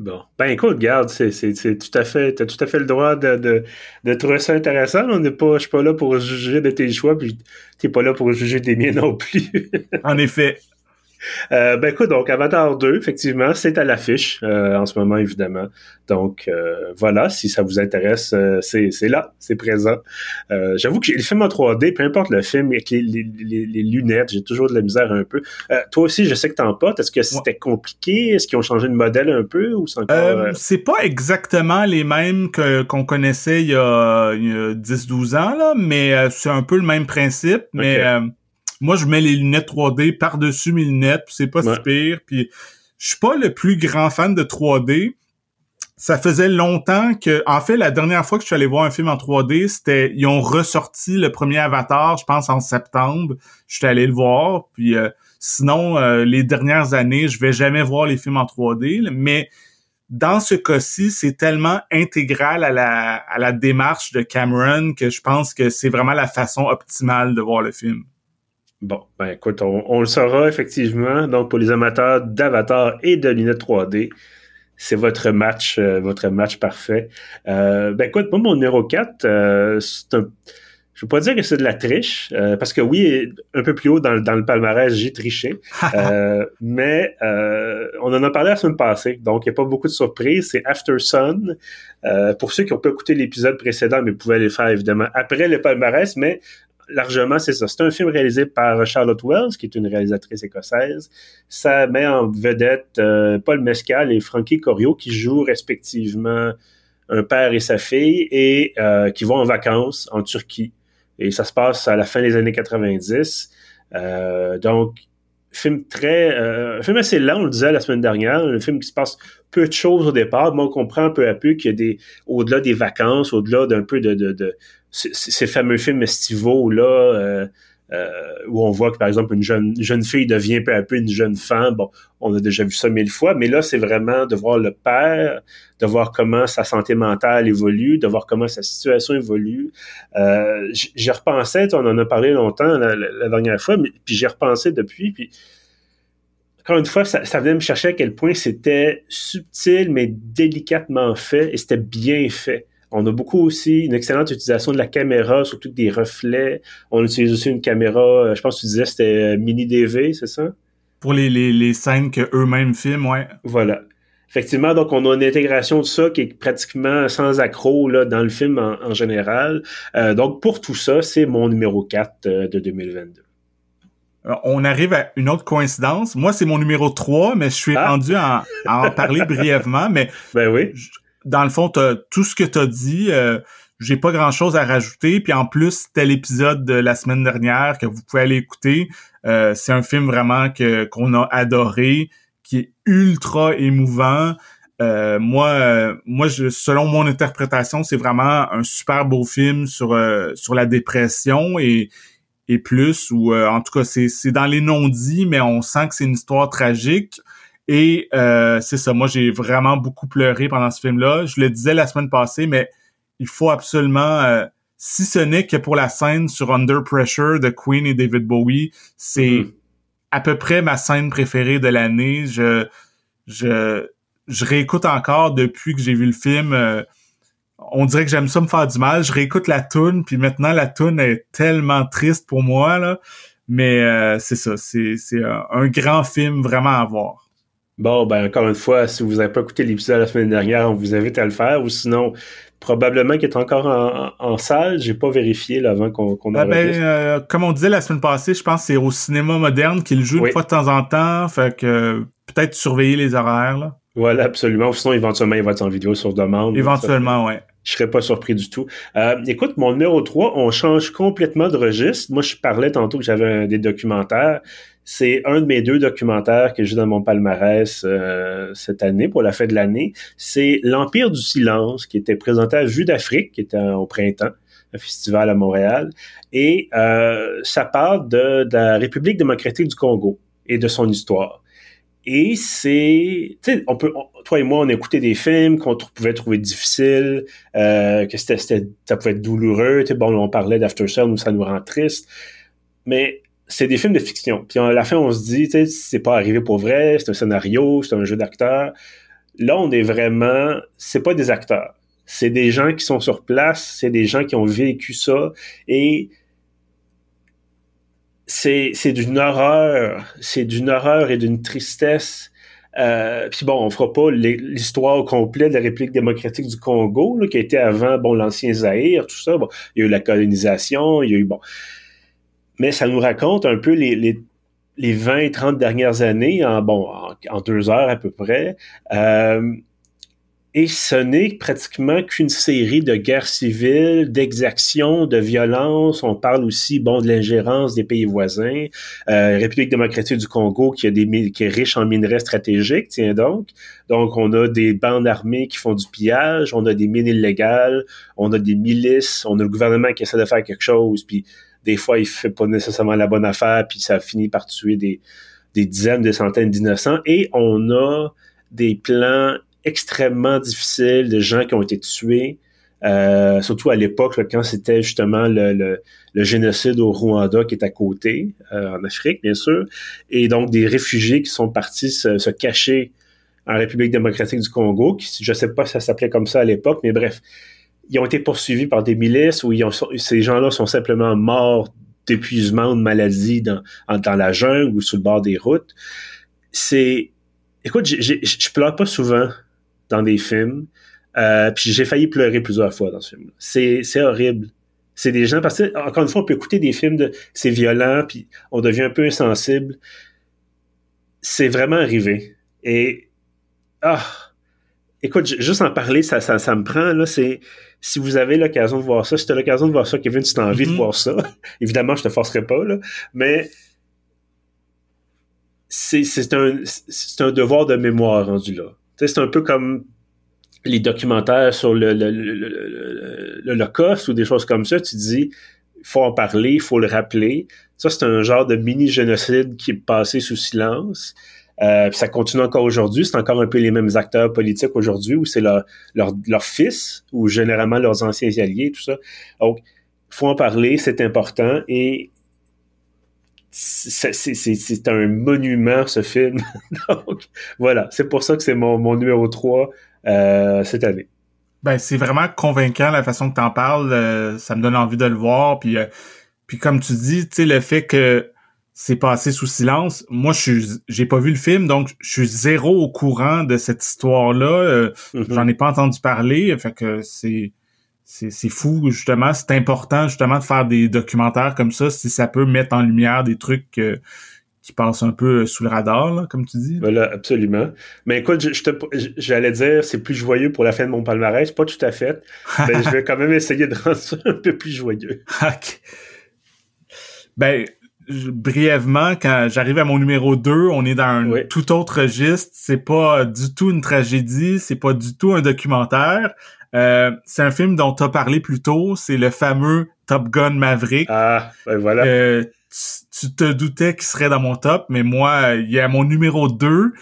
Bon. Ben écoute, garde, c'est, c'est, tout à fait. T'as tout à fait le droit de, de, de trouver ça intéressant. On n'est pas. Je suis pas là pour juger de tes choix, puis t'es pas là pour juger des miens non plus. en effet. Euh, ben écoute, donc Avatar 2, effectivement, c'est à l'affiche euh, en ce moment, évidemment. Donc euh, voilà, si ça vous intéresse, c'est, là, c'est présent. j'avoue que les films en 3D, peu importe le film, avec les, les, lunettes, j'ai toujours de la misère un peu. toi aussi, je sais que t'en pas. Est-ce que c'était compliqué? Est-ce qu'ils ont changé de modèle un peu ou c'est encore... c'est pas exactement les mêmes qu'on connaissait il y a, 10-12 ans, là, mais c'est un peu le même principe. Mais moi, je mets les lunettes 3D par-dessus mes lunettes, c'est pas si pire. Puis je suis pas le plus grand fan de 3D. ça faisait longtemps que, en fait, la dernière fois que je suis allé voir un film en 3D, c'était, ils ont ressorti le premier Avatar, je pense en septembre. Je suis allé le voir, puis euh, sinon, euh, les dernières années, je vais jamais voir les films en 3D, mais dans ce cas-ci, c'est tellement intégral à la, à la démarche de Cameron que je pense que c'est vraiment la façon optimale de voir le film. Bon, ben écoute, on, on le saura effectivement. Donc, pour les amateurs d'Avatar et de lunettes 3D, c'est votre match, euh, votre match parfait. Euh, ben écoute, moi, mon numéro 4, euh, c'est un. Je ne veux pas dire que c'est de la triche, parce que oui, un peu plus haut dans, dans le palmarès, j'ai triché. [laughs] mais on en a parlé la semaine passée, donc il n'y a pas beaucoup de surprises. C'est After Sun. pour ceux qui ont pas écouté l'épisode précédent, mais vous pouvez les faire évidemment après le palmarès, mais largement, c'est ça. C'est un film réalisé par Charlotte Wells, qui est une réalisatrice écossaise. Ça met en vedette euh, Paul Mescal et Frankie Corio, qui jouent respectivement un père et sa fille, et euh, qui vont en vacances en Turquie. Et ça se passe à la fin des années 90. Euh, donc, film très, un film assez lent, on le disait la semaine dernière, un film qui se passe peu de choses au départ, mais on comprend peu à peu qu'il y a des, au-delà des vacances, au-delà d'un peu de, de, de, ces fameux films estivaux là euh, euh, où on voit que par exemple une jeune jeune fille devient peu à peu une jeune femme. Bon, on a déjà vu ça mille fois, mais là c'est vraiment de voir le père, de voir comment sa santé mentale évolue, de voir comment sa situation évolue. Euh, j'ai repensé, on en a parlé longtemps la, dernière fois, mais puis j'ai repensé depuis, puis encore une fois, ça venait me chercher à quel point c'était subtil mais délicatement fait et c'était bien fait. On a beaucoup aussi une excellente utilisation de la caméra, surtout des reflets. On utilise aussi une caméra, euh, je pense que tu disais c'était euh, mini DV, c'est ça? Pour les, les, les scènes que eux-mêmes filment, ouais. Voilà. Effectivement, donc on a une intégration de ça qui est pratiquement sans accroc là, dans le film en, général. Euh, donc pour tout ça, c'est mon numéro 4 de 2022. On arrive à une autre coïncidence. Moi, c'est mon numéro 3, mais je suis ah. rendu à, en parler [laughs] brièvement. Mais ben oui dans le fond, tout ce que tu as dit, euh, j'ai pas grand chose à rajouter. Puis en plus, c'était l'épisode de la semaine dernière que vous pouvez aller écouter. Euh, c'est un film vraiment que qu'on a adoré, qui est ultra émouvant. Euh, moi, moi, je, selon mon interprétation, c'est vraiment un super beau film sur sur la dépression et et plus. Ou en tout cas, c'est c'est dans les non-dits, mais on sent que c'est une histoire tragique. Et euh, c'est ça, moi j'ai vraiment beaucoup pleuré pendant ce film-là. Je le disais la semaine passée, mais il faut absolument, euh, si ce n'est que pour la scène sur Under Pressure de Queen et David Bowie, c'est mm-hmm. à peu près ma scène préférée de l'année. Je, je, je réécoute encore depuis que j'ai vu le film. Euh, on dirait que j'aime ça me faire du mal. Je réécoute la tune, puis maintenant la tune est tellement triste pour moi là. Mais c'est ça, c'est c'est un grand film vraiment à voir. Bon, ben encore une fois, si vous n'avez pas écouté l'épisode la semaine dernière, on vous invite à le faire. Ou sinon, probablement qu'il est encore en, en, salle. J'ai pas vérifié là, avant qu'on qu'on ah ben, euh, Comme on disait la semaine passée, je pense que c'est au cinéma moderne qu'il joue une fois de temps en temps. Fait que peut-être surveiller les horaires. Là. Voilà, absolument. Sinon, éventuellement, il va être en vidéo sur demande. Éventuellement, oui. Je serais pas surpris du tout. Euh, écoute, mon numéro 3, on change complètement de registre. Moi, je parlais tantôt que j'avais des documentaires. C'est un de mes deux documentaires que j'ai dans mon palmarès euh, cette année, pour la fin de l'année. C'est L'Empire du silence, qui était présenté à Vue d'Afrique, qui était au printemps, un festival à Montréal. Et euh, ça parle de, la République démocratique du Congo et de son histoire. Et c'est, tu sais, on peut, toi et moi, on a écouté des films qu'on pouvait trouver difficiles, euh, que c'était, ça pouvait être douloureux. Tu sais, bon, on parlait d'After Sun où ça nous rend triste, mais c'est des films de fiction. Puis à la fin, on se dit, tu sais, c'est pas arrivé pour vrai, c'est un scénario, c'est un jeu d'acteurs. Là, on est vraiment, c'est pas des acteurs. C'est des gens qui sont sur place, c'est des gens qui ont vécu ça et c'est, c'est d'une horreur, c'est d'une horreur et d'une tristesse. Euh, puis bon, on fera pas l'histoire au complet de la République démocratique du Congo, qui a été avant, bon, l'ancien Zaïre, tout ça. Bon, il y a eu la colonisation, il y a eu, bon, mais ça nous raconte un peu les, les, les 20, 30 dernières années en, bon, en, deux heures à peu près. Euh, et ce n'est pratiquement qu'une série de guerres civiles, d'exactions, de violences. On parle aussi, bon, de l'ingérence des pays voisins. Euh, République démocratique du Congo qui, a des, qui est riche en minerais stratégiques, tiens donc. Donc, on a des bandes armées qui font du pillage, on a des mines illégales, on a des milices, on a le gouvernement qui essaie de faire quelque chose, puis des fois, il fait pas nécessairement la bonne affaire, puis ça finit par tuer des, des dizaines, des centaines d'innocents. Et on a des plans extrêmement difficile de gens qui ont été tués, euh, surtout à l'époque, quand c'était justement le, le, génocide au Rwanda qui est à côté, euh, en Afrique, bien sûr, et donc des réfugiés qui sont partis se, cacher en République démocratique du Congo, qui, je ne sais pas si ça s'appelait comme ça à l'époque, mais bref, ils ont été poursuivis par des milices où ils ont, ces gens-là sont simplement morts d'épuisement ou de maladie dans, dans la jungle ou sur le bord des routes. C'est... Écoute, je pleure pas souvent dans des films. Euh, puis j'ai failli pleurer plusieurs fois dans ce film. C'est, c'est horrible. C'est des gens, parce que, encore une fois, on peut écouter des films de c'est violent, puis on devient un peu insensible. C'est vraiment arrivé. Et, ah, écoute, juste en parler, ça, ça, ça me prend, là, c'est, si vous avez l'occasion de voir ça, si tu as l'occasion de voir ça, Kevin, tu as envie de mm-hmm. voir ça, [laughs] évidemment, je te forcerai pas, là, mais c'est, un, devoir de mémoire rendu là c'est un peu comme les documentaires sur le, l'Holocauste ou des choses comme ça. Tu dis, il faut en parler, il faut le rappeler. Ça, c'est un genre de mini-génocide qui est passé sous silence. Euh, ça continue encore aujourd'hui. C'est encore un peu les mêmes acteurs politiques aujourd'hui où c'est leur, leur, leur, fils ou généralement leurs anciens alliés, tout ça. Donc, faut en parler, c'est important. Et c'est un monument, ce film. [laughs] Donc, voilà, c'est pour ça que c'est mon, mon, numéro 3 euh, cette année. Ben, c'est vraiment convaincant la façon que tu en parles. Euh, ça me donne envie de le voir. Puis, euh, puis comme tu dis, tu sais, le fait que c'est passé sous silence. Moi, je suis, j'ai pas vu le film, donc je suis zéro au courant de cette histoire-là. Mm-hmm. J'en ai pas entendu parler. Fait que c'est c'est fou, justement. C'est important, justement, de faire des documentaires comme ça, si ça peut mettre en lumière des trucs qui passent un peu sous le radar, comme tu dis. Voilà, absolument. Mais écoute, j'allais dire, c'est plus joyeux pour la fin de mon palmarès. Pas tout à fait. [laughs] mais je vais quand même essayer de rendre ça un peu plus joyeux. Ben, brièvement, quand j'arrive à mon numéro 2, on est dans un tout autre registre. C'est pas du tout une tragédie, c'est pas du tout un documentaire. Euh, c'est un film dont tu as parlé plus tôt, c'est le fameux Top Gun Maverick. Ah, ben voilà. Euh, tu, te doutais qu'il serait dans mon top, mais moi, il est à mon numéro 2,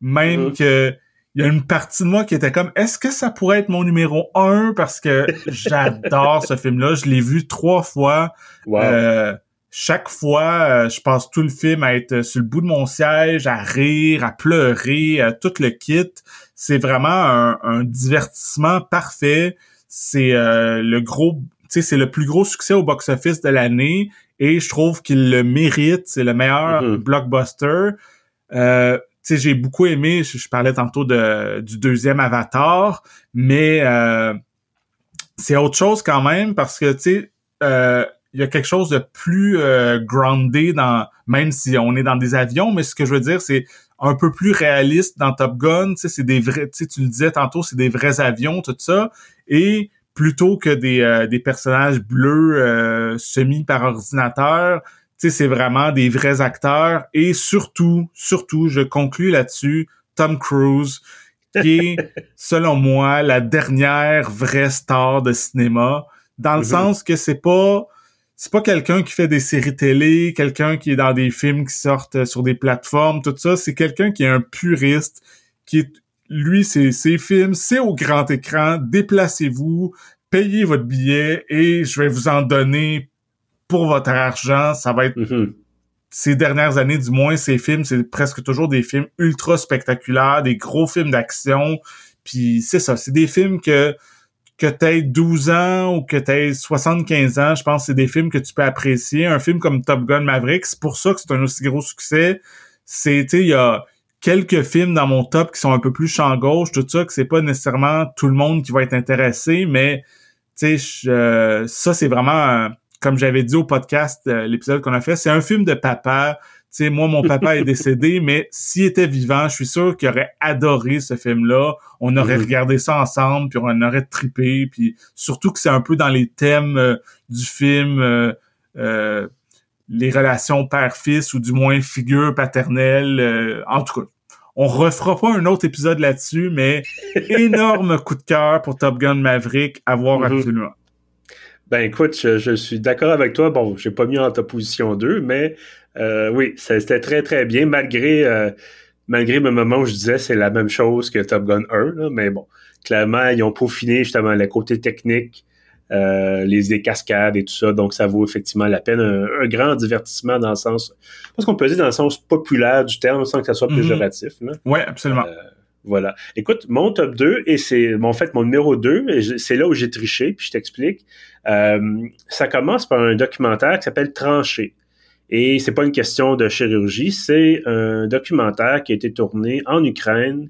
même mm-hmm. que il y a une partie de moi qui était comme est-ce que ça pourrait être mon numéro 1 parce que [laughs] j'adore ce film-là, je l'ai vu trois fois. Euh, chaque fois, je passe tout le film à être sur le bout de mon siège, à rire, à pleurer, à tout le kit c'est vraiment un, divertissement parfait. C'est euh, le gros, c'est le plus gros succès au box-office de l'année et je trouve qu'il le mérite. C'est le meilleur blockbuster. Euh, tu sais, j'ai beaucoup aimé. Je, parlais tantôt de, du deuxième Avatar, mais euh, c'est autre chose quand même parce que tu sais. Il y a quelque chose de plus euh, groundé dans même si on est dans des avions mais ce que je veux dire c'est un peu plus réaliste dans Top Gun. Tu sais, c'est des vrais, tu, sais, tu le disais tantôt, c'est des vrais avions, tout ça. Et plutôt que des, euh, des personnages bleus euh, semi par ordinateur, tu sais, c'est vraiment des vrais acteurs. Et surtout, surtout, je conclus là-dessus, Tom Cruise, qui est, [laughs] selon moi, la dernière vraie star de cinéma, dans le mm-hmm. sens que c'est pas c'est pas quelqu'un qui fait des séries télé, quelqu'un qui est dans des films qui sortent euh, sur des plateformes, tout ça. C'est quelqu'un qui est un puriste, qui est, lui, c'est ses films, c'est au grand écran. Déplacez-vous, payez votre billet et je vais vous en donner pour votre argent. Ça va être mm-hmm. ces dernières années, du moins, ces films, c'est presque toujours des films ultra spectaculaires, des gros films d'action. Puis c'est ça, c'est des films que que tu 12 ans ou que tu 75 ans, je pense que c'est des films que tu peux apprécier. Un film comme Top Gun Maverick, c'est pour ça que c'est un aussi gros succès. C'est, tu il y a quelques films dans mon top qui sont un peu plus champ gauche, tout ça, que c'est pas nécessairement tout le monde qui va être intéressé, mais tu sais, ça c'est vraiment, comme j'avais dit au podcast, euh, l'épisode qu'on a fait, c'est un film de papa. Sais, moi, mon papa est décédé, [laughs] mais s'il était vivant, je suis sûr qu'il aurait adoré ce film-là. On aurait regardé ça ensemble, puis on aurait trippé, puis surtout que c'est un peu dans les thèmes euh, du film, euh, euh, les relations père-fils, ou du moins figure paternelle. en tout cas, on refera pas un autre épisode là-dessus, mais [laughs] énorme coup de cœur pour Top Gun Maverick à voir Mhm. absolument. Ben écoute, je, je suis d'accord avec toi. Bon, j'ai pas mis en ta position 2, mais euh, oui, ça- c'était très très bien, malgré euh, malgré le moment où je disais c'est la même chose que Top Gun 1, là, mais bon, clairement, ils ont peaufiné justement le côté technique, euh, les, les cascades et tout ça, donc ça vaut effectivement la peine. Un, un grand divertissement dans le sens, parce qu'on peut dire dans le sens populaire du terme, sans que ça soit Mhm. péjoratif. Ouais, absolument. Euh, Voilà. Écoute, mon top 2, et c'est en fait mon numéro 2, et je- c'est là où j'ai triché, puis je t'explique. Ça commence par un documentaire qui s'appelle Tranché. Et c'est pas une question de chirurgie, c'est un documentaire qui a été tourné en Ukraine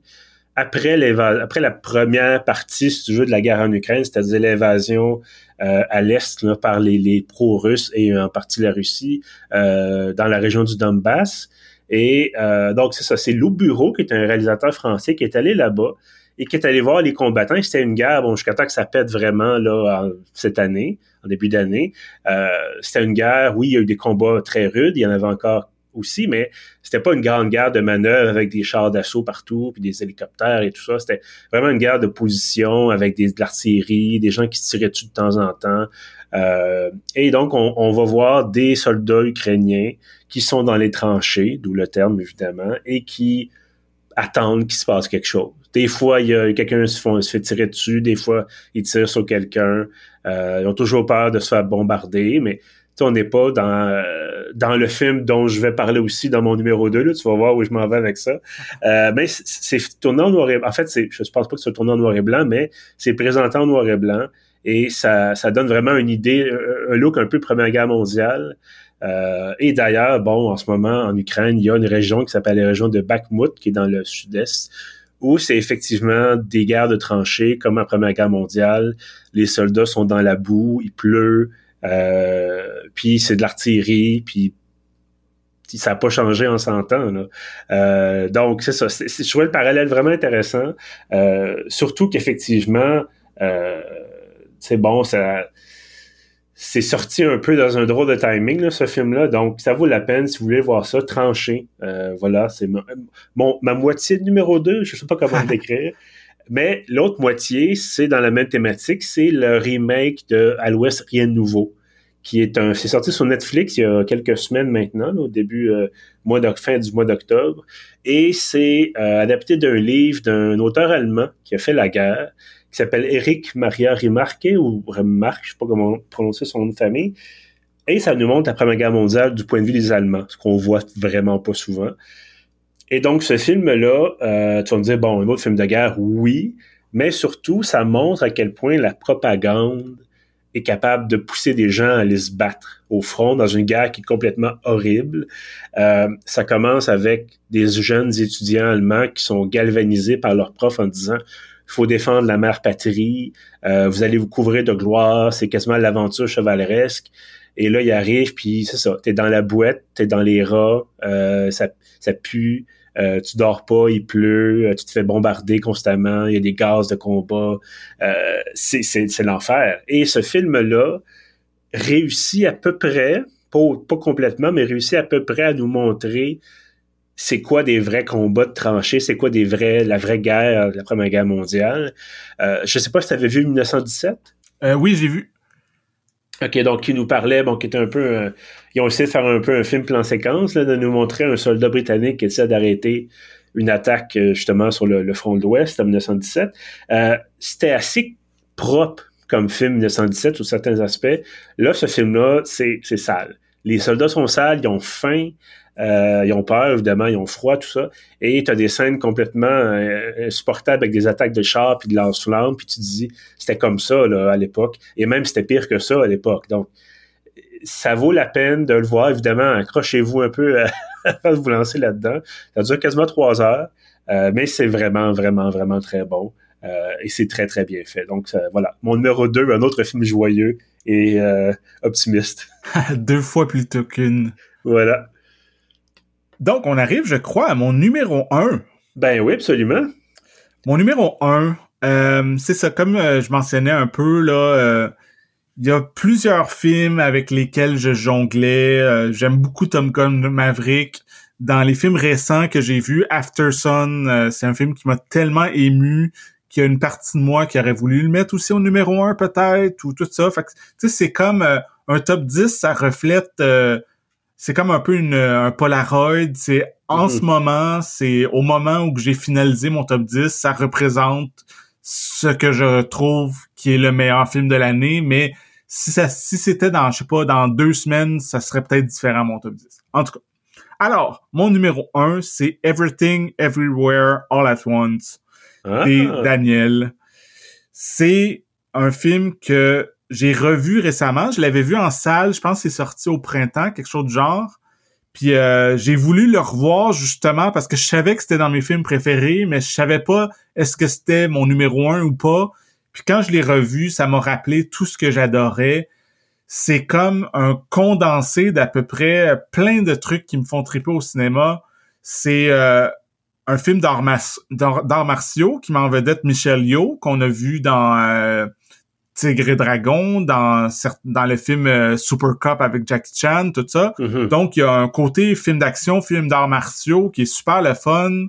après, après la première partie, si tu veux, de la guerre en Ukraine, c'est-à-dire l'invasion euh, à l'est par les, les pro-russes et en partie la Russie euh, dans la région du Donbass. Et euh, donc, c'est ça, c'est Lou Bureau, qui est un réalisateur français, qui est allé là-bas et qui est allé voir les combattants. C'était une guerre, bon, jusqu'à temps que ça pète vraiment là cette année, début d'année. Euh, c'était une guerre, oui, il y a eu des combats très rudes, il y en avait encore aussi, mais c'était pas une grande guerre de manœuvre avec des chars d'assaut partout, puis des hélicoptères et tout ça. C'était vraiment une guerre de position avec de l'artillerie, des gens qui se tiraient dessus de temps en temps. Euh, et donc, on, on va voir des soldats ukrainiens qui sont dans les tranchées, d'où le terme évidemment, et qui attendent qu'il se passe quelque chose. Des fois, il y a quelqu'un se, se fait tirer dessus, des fois, ils tirent sur quelqu'un. Euh, ils ont toujours peur de se faire bombarder, mais on n'est pas dans, euh, dans le film dont je vais parler aussi dans mon numéro 2. Là, tu vas voir où je m'en vais avec ça. Euh, mais c'est- tourné en noir et En fait, je ne pense pas que c'est tourné en noir et blanc, mais c'est présenté en noir et blanc. Et ça, ça donne vraiment une idée, un look un peu Première Guerre mondiale. Euh, et d'ailleurs, bon, en ce moment, en Ukraine, il y a une région qui s'appelle la région de Bakhmut, qui est dans le sud-est, où c'est effectivement des guerres de tranchées, comme en Première Guerre mondiale. Les soldats sont dans la boue, il pleut, euh, puis c'est de l'artillerie, puis ça n'a pas changé en 100 ans. Là. Euh, donc, c'est ça. Je trouvais le parallèle vraiment intéressant. Euh, surtout qu'effectivement, euh, c'est bon, ça c'est sorti un peu dans un drôle de timing, là, ce film-là. Donc, ça vaut la peine si vous voulez voir ça, tranché. Euh, voilà, c'est mon, mon- ma moitié de numéro 2, je sais pas comment le [laughs] décrire. Mais l'autre moitié, c'est dans la même thématique, c'est le remake de À l'Ouest, rien de nouveau, qui est un, c'est sorti sur Netflix il y a quelques semaines maintenant, là, au début, euh, mois de, fin du mois d'octobre. Et c'est euh, adapté d'un livre d'un auteur allemand qui a fait la guerre, qui s'appelle Eric Maria Remarque, ou Remarque, je sais pas comment prononcer son nom de famille. Et ça nous montre la Première Guerre mondiale du point de vue des Allemands, ce qu'on voit vraiment pas souvent. Et donc, ce film-là, euh, tu vas me dire, bon, un autre film de guerre, oui, mais surtout, ça montre à quel point la propagande est capable de pousser des gens à aller se battre au front dans une guerre qui est complètement horrible. Euh, ça commence avec des jeunes étudiants allemands qui sont galvanisés par leurs profs en disant faut défendre la mère patrie, euh, vous allez vous couvrir de gloire, c'est quasiment l'aventure chevaleresque. Et là, il arrive, puis c'est ça, t'es dans la bouette, t'es dans les rats, euh, ça, ça pue, euh, tu dors pas, il pleut, euh, tu te fais bombarder constamment, il y a des gaz de combat, c'est l'enfer. Et ce film-là réussit à peu près, pas, pas complètement, mais réussit à peu près à nous montrer c'est quoi des vrais combats de tranchées, c'est quoi des vrais, la vraie guerre, la Première Guerre mondiale? Euh, je sais pas si tu avais vu 1917. Euh, oui, j'ai vu. OK, donc qui nous parlait, bon, qui était un peu... euh, ils ont essayé de faire un peu un film plan séquence, là, de nous montrer un soldat britannique qui essaie d'arrêter une attaque euh, justement sur le, le front de l'Ouest en 1917. Euh, C'était assez propre comme film 1917 sur certains aspects. Là, ce film-là, c'est c'est sale. Les soldats sont sales, ils ont faim, euh, ils ont peur, évidemment, ils ont froid, tout ça. Et tu as des scènes complètement euh, insupportables avec des attaques de chars puis de lance-flammes, puis tu te dis, c'était comme ça là, à l'époque. Et même, c'était pire que ça à l'époque. Donc, ça vaut la peine de le voir. Évidemment, accrochez-vous un peu [laughs] avant de vous lancer là-dedans. Ça dure quasiment trois heures, euh, mais c'est vraiment, vraiment, vraiment très bon. Euh, et c'est très, très bien fait. Donc, ça, voilà. Mon numéro 2, un autre film joyeux et euh, optimiste. [laughs] Deux fois plutôt qu'une. Voilà. Donc, on arrive, je crois, à mon numéro 1. Ben oui, absolument. Mon numéro 1, euh, c'est ça, comme euh, je mentionnais un peu, là, euh, il y a plusieurs films avec lesquels je jonglais. J'aime beaucoup Tom Gunn Maverick. Dans les films récents que j'ai vus, After Sun, c'est un film qui m'a tellement ému qu'il y a une partie de moi qui aurait voulu le mettre aussi au numéro 1 peut-être, ou tout ça. Fait que, c'est comme un top 10, ça reflète c'est comme un peu une, un Polaroid. C'est en mhm. ce moment, c'est au moment où j'ai finalisé mon top 10, ça représente ce que je trouve qui est le meilleur film de l'année, mais si ça, si c'était dans, je sais pas, dans deux semaines, ça serait peut-être différent mon top 10. En tout cas. Alors, mon numéro 1, c'est Everything Everywhere All at Once ah. Daniel. C'est un film que j'ai revu récemment. Je l'avais vu en salle, je pense que c'est sorti au printemps, quelque chose de genre. Puis euh, j'ai voulu le revoir justement parce que je savais que c'était dans mes films préférés, mais je savais pas est-ce que c'était mon numéro un ou pas. Puis quand je l'ai revu, ça m'a rappelé tout ce que j'adorais. C'est comme un condensé d'à peu près plein de trucs qui me font triper au cinéma. C'est euh, un film d'arts martiaux qui m'en vedette Michel Yeoh, qu'on a vu dans euh, Tigre et Dragon, dans, dans le film euh, Super Cup avec Jackie Chan, tout ça. Mm-hmm. Donc, il y a un côté film d'action, film d'arts martiaux qui est super le fun.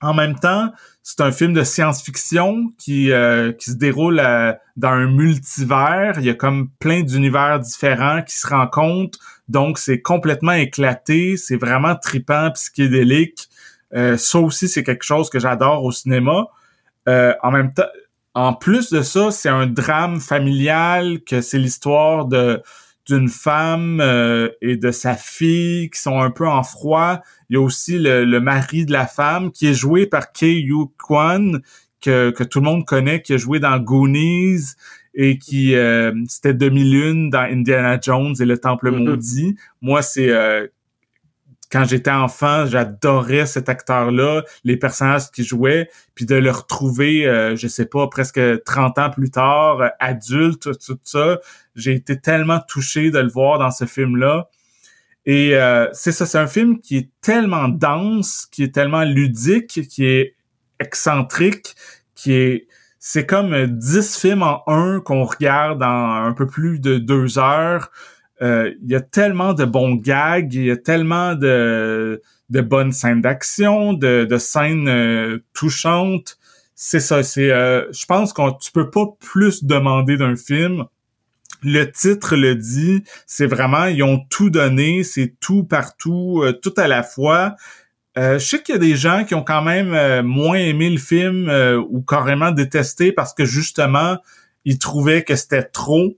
En même temps, c'est un film de science-fiction qui, euh, qui se déroule euh, dans un multivers. Il y a comme plein d'univers différents qui se rencontrent. Donc, c'est complètement éclaté. C'est vraiment tripant, psychédélique. ça aussi, c'est quelque chose que j'adore au cinéma. en même temps, en plus de ça, c'est un drame familial que c'est l'histoire de d'une femme euh, et de sa fille qui sont un peu en froid. Il y a aussi le, mari de la femme qui est joué par Kei Yu Kwan que, que tout le monde connaît, qui a joué dans Goonies et qui euh, c'était demi-lune dans Indiana Jones et le Temple mm-hmm. maudit. Moi, c'est euh, quand j'étais enfant, j'adorais cet acteur-là, les personnages qu'il jouait, puis de le retrouver, euh, je sais pas, presque 30 ans plus tard, euh, adulte, tout, ça, j'ai été tellement touché de le voir dans ce film-là. Et euh, c'est ça, c'est un film qui est tellement dense, qui est tellement ludique, qui est excentrique, qui est c'est comme 10 films en un qu'on regarde en un peu plus de deux heures. Euh, il y a tellement de bons gags, il y a tellement de, de bonnes scènes d'action, de, de scènes euh, touchantes. C'est ça, c'est euh, je pense qu'on tu peux pas plus demander d'un film. Le titre le dit, c'est vraiment ils ont tout donné, c'est tout partout, tout à la fois. je sais qu'il y a des gens qui ont quand même moins aimé le film ou carrément détesté parce que justement ils trouvaient que c'était trop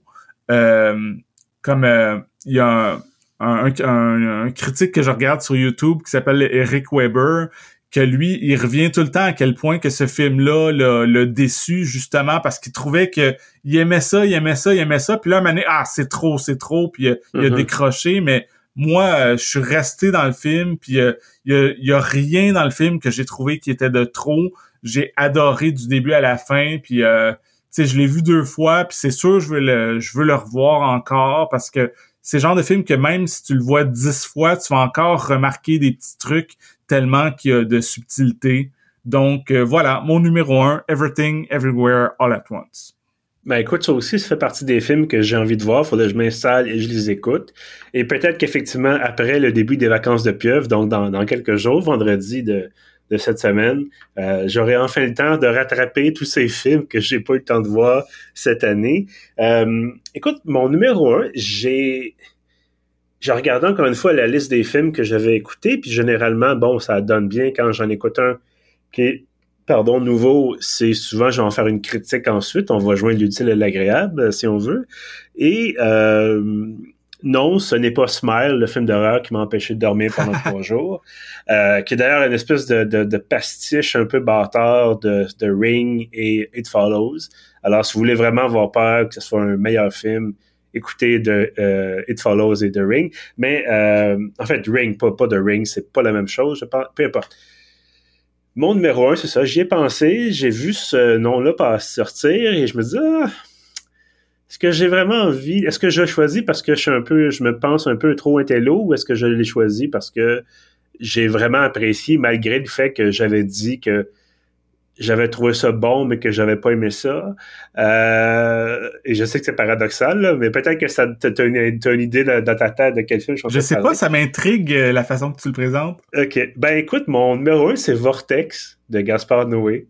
comme euh, il y a un, critique que je regarde sur YouTube qui s'appelle Eric Weber, que lui, il revient tout le temps à quel point que ce film-là l'a déçu, justement, parce qu'il trouvait que il aimait ça, il aimait ça, il aimait ça, puis là, un ah, c'est trop, c'est trop, puis il, a mm-hmm. décroché, mais moi, euh, je suis resté dans le film, puis euh, il y, a, rien dans le film que j'ai trouvé qui était de trop. J'ai adoré du début à la fin, puis sais, je l'ai vu deux fois, puis c'est sûr je veux le je veux le revoir encore parce que c'est le genre de film que même si tu le vois dix fois, tu vas encore remarquer des petits trucs tellement qu'il y a de subtilité. Donc euh, voilà, mon numéro un, Everything, Everywhere, All at Once. Ben écoute, ça aussi, ça fait partie des films que j'ai envie de voir. Faudrait que je m'installe et je les écoute. Et peut-être qu'effectivement, après le début des vacances de pieuvre, donc dans, dans quelques jours, vendredi de, de cette semaine. Euh, j'aurai enfin le temps de rattraper tous ces films que j'ai pas eu le temps de voir cette année. Euh, écoute, mon numéro un, j'ai j'ai regardé encore une fois la liste des films que j'avais écoutés, puis généralement, bon, ça donne bien quand j'en écoute un qui est, pardon, nouveau, c'est souvent, je vais en faire une critique ensuite, on va joindre l'utile et l'agréable, si on veut. Et euh, non, ce n'est pas Smile, le film d'horreur qui m'a empêché de dormir pendant [laughs] trois jours, euh, qui est d'ailleurs une espèce de, de, pastiche un peu bâtard de, de Ring et It Follows. Alors, si vous voulez vraiment avoir peur que ce soit un meilleur film, écoutez de euh, It Follows et The Ring. Mais euh, en fait, Ring, pas, pas The Ring, c'est pas la même chose, je pense. Peu importe. Mon numéro un, c'est ça. J'y ai pensé, j'ai vu ce nom-là pas sortir et je me dis ah, est-ce que j'ai vraiment envie, est-ce que je choisis parce que je suis un peu, je me pense un peu trop intello ou est-ce que je l'ai choisi parce que j'ai vraiment apprécié, malgré le fait que j'avais dit que j'avais trouvé ça bon, mais que j'avais pas aimé ça? Euh, et je sais que c'est paradoxal, mais peut-être que ça t'as une, une, idée dans, ta tête de quel film je, je sais pas, ça m'intrigue euh, la façon que tu le présentes. OK. Ben écoute, mon numéro un, c'est Vortex de Gaspard Noé.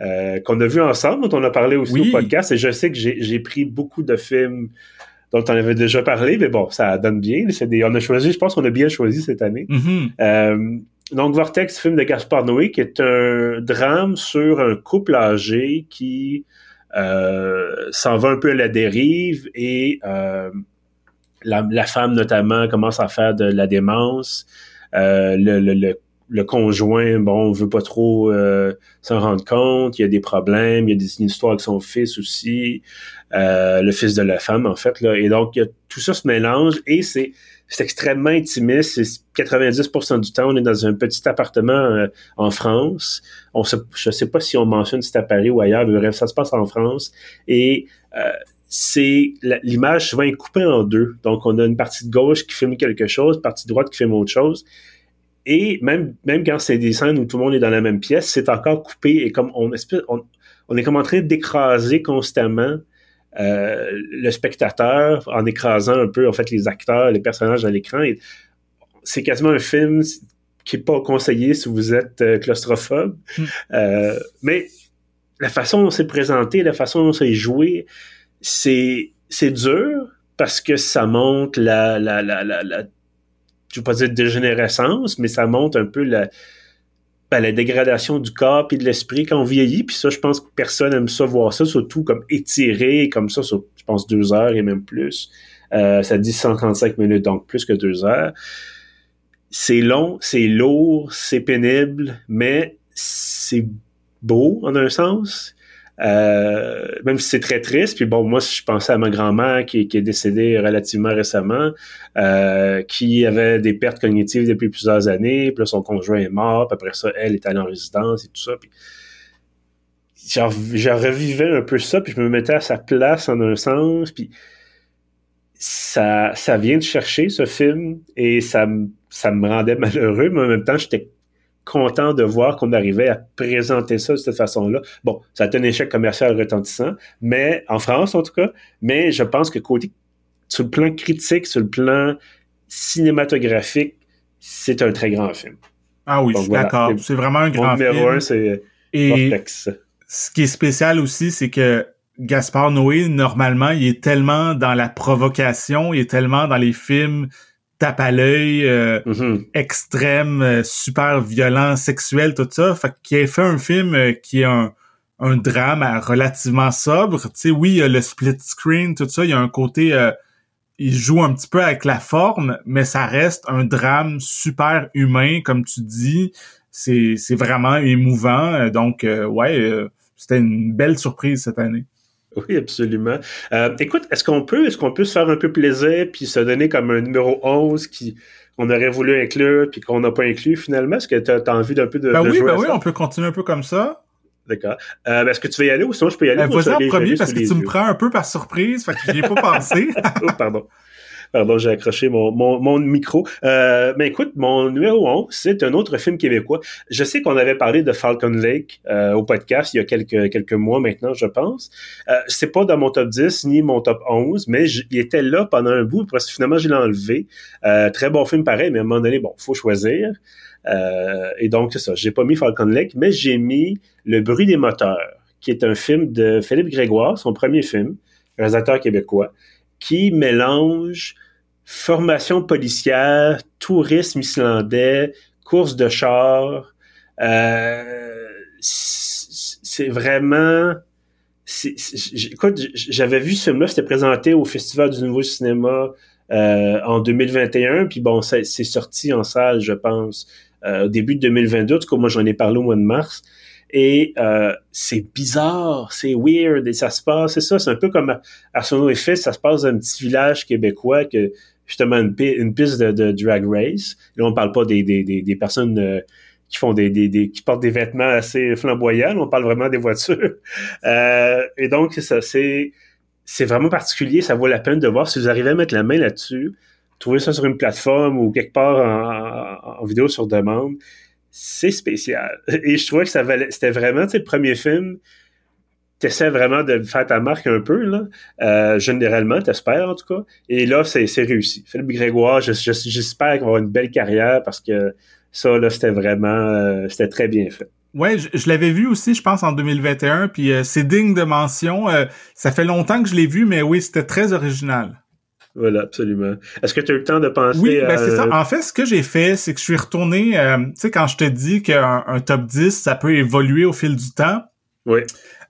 Euh, qu'on a vu ensemble, dont on a parlé aussi au podcast, et je sais que j'ai pris beaucoup de films dont on avait déjà parlé, mais bon, ça donne bien. Des, on a choisi, je pense qu'on a bien choisi cette année. Mm-hmm. euh, donc, Vortex, film de Gaspard Noé, qui est un drame sur un couple âgé qui euh, s'en va un peu à la dérive et euh, la, la, femme, notamment, commence à faire de la démence. Euh, le, le, le, conjoint, bon, veut pas trop euh, s'en rendre compte. Il y a des problèmes. Il y a des, une histoire avec son fils aussi. Euh, le fils de la femme, en fait. Là. Et donc, tout ça se mélange et c'est extrêmement intimiste. 90% du temps, on est dans un petit appartement euh, en France. On je ne sais pas si on mentionne c'est à Paris ou ailleurs, mais bref, ça se passe en France. Et c'est l'image souvent est coupée en deux. Donc, on a une partie de gauche qui filme quelque chose, partie de droite qui filme autre chose. Et même, même quand c'est des scènes où tout le monde est dans la même pièce, c'est encore coupé et comme on, on, on est comme en train d'écraser constamment euh, le spectateur en écrasant un peu en fait les acteurs, les personnages à l'écran. C'est quasiment un film qui est pas conseillé si vous êtes euh, claustrophobe. Hmm. Euh, mais la façon dont c'est présenté, la façon dont c'est joué, c'est c'est dur parce que ça montre la la la la, je veux pas dire dégénérescence, mais ça montre un peu la ben, la dégradation du corps et de l'esprit quand on vieillit. Puis ça, je pense que personne aime ça voir ça, surtout comme étiré, comme ça, sur, je pense, deux heures et même plus. Euh, ça dit 135 minutes, donc plus que deux heures. C'est long, c'est lourd, c'est pénible, mais c'est beau en un sens. Euh, même si c'est très triste. Puis bon, moi, je pensais à ma grand-mère qui, est décédée relativement récemment, euh, qui avait des pertes cognitives depuis plusieurs années. Puis là, son conjoint est mort. Puis après ça, elle est allée en résidence et tout ça. Puis je revivais un peu ça. Puis je me mettais à sa place en un sens. Puis ça, ça vient de chercher ce film et ça, ça me rendait malheureux, mais en même temps, j'étais content de voir qu'on arrivait à présenter ça de cette façon-là. Bon, ça a été un échec commercial retentissant, mais en France en tout cas, mais je pense que côté sur le plan critique, sur le plan cinématographique, c'est un très grand film. Ah oui, je suis d'accord. C'est vraiment un grand film. numéro un, c'est Et ce qui est spécial aussi, c'est que Gaspard Noé, normalement, il est tellement dans la provocation, il est tellement dans les films tape à l'œil, euh, mm-hmm. extrême, euh, super violent, sexuel, tout ça. Fait qu'il a fait un film euh, qui est un, un drame relativement sobre. Tu sais, oui, il y a le split screen, tout ça. Il y a un côté... il joue un petit peu avec la forme, mais ça reste un drame super humain, comme tu dis. C'est, c'est vraiment émouvant. Donc, ouais, c'était une belle surprise cette année. Oui, absolument. Euh, écoute, est-ce qu'on peut, est-ce qu'on peut se faire un peu plaisir puis se donner comme un numéro 11 qui on aurait voulu inclure puis qu'on n'a pas inclus finalement? Est-ce que tu as, envie d'un peu de, ben de oui, jouer ben oui, on peut continuer un peu comme ça. D'accord. Euh, est-ce que tu veux y aller ou sinon je peux y aller? Ben, Vas-y en premier parce que tu me prends un peu par surprise, fait que j'y ai pas [laughs] pensé. oh, pardon. Pardon, j'ai accroché mon, mon, mon micro. Euh, mais écoute, mon numéro 11, c'est un autre film québécois. Je sais qu'on avait parlé de Falcon Lake euh, au podcast il y a quelques, quelques mois maintenant, je pense. Euh, c'est pas dans mon top 10 ni mon top 11, mais il était là pendant un bout, parce que finalement, je l'ai enlevé. Euh, très bon film pareil, mais à un moment donné, bon, faut choisir. Euh, et donc, c'est ça. J'ai pas mis Falcon Lake, mais j'ai mis Le bruit des moteurs, qui est un film de Philippe Grégoire, son premier film, réalisateur québécois, qui mélange formation policière, tourisme islandais, course de char. Euh, c'est vraiment... écoute, j'avais vu ce film-là, c'était présenté au Festival du Nouveau Cinéma euh, en 2021, puis bon, c'est sorti en salle, je pense, euh, au début de 2022. En tout cas, moi, j'en ai parlé au mois de mars. Et euh, c'est bizarre, c'est weird, et ça se passe, c'est ça, c'est un peu comme Arsenault et Fils, ça se passe dans un petit village québécois que justement une, piste de, drag race. Là, on parle pas des, des, des, personnes euh, qui font des, des, qui portent des vêtements assez flamboyants. On parle vraiment des voitures. [laughs] Euh, et donc, ça, c'est c'est vraiment particulier. Ça vaut la peine de voir si vous arrivez à mettre la main là-dessus. trouver ça sur une plateforme ou quelque part en, vidéo sur demande, c'est spécial. [laughs] Et je trouvais que ça valait, c'était vraiment, tu le premier film, t'essaies vraiment de faire ta marque un peu, là, euh, généralement, t'espères en tout cas. Et là, c'est, réussi. Philippe Grégoire, j'espère qu'il va avoir une belle carrière parce que ça, là, c'était vraiment, euh, c'était très bien fait. Ouais, je, l'avais vu aussi, je pense, en 2021, puis euh, c'est digne de mention. Euh, ça fait longtemps que je l'ai vu, mais oui, c'était très original. Voilà, absolument. Est-ce que tu as eu le temps de penser Oui, ben c'est ça. En fait, ce que j'ai fait, c'est que je suis retourné, euh, tu sais, quand je te dis qu'un un top 10, ça peut évoluer au fil du temps. Oui.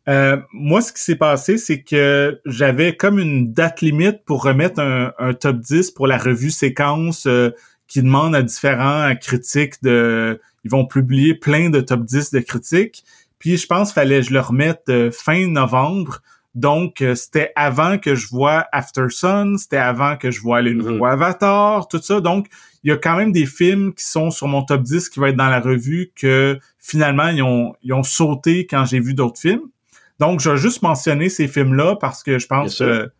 Moi, ce qui s'est passé, c'est que j'avais comme une date limite pour remettre un, un top 10 pour la revue séquence qui demande à différents critiques de ils vont publier plein de top 10 de critiques. Puis je pense qu'il fallait que je le remette euh, fin novembre. Donc, euh, c'était avant que je vois After Sun, c'était avant que je vois les nouveaux mhm. Avatar, tout ça. Donc, il y a quand même des films qui sont sur mon top 10 qui vont être dans la revue que finalement, ils ont, ils ont sauté quand j'ai vu d'autres films. Donc, je vais juste mentionner ces films-là parce que je pense que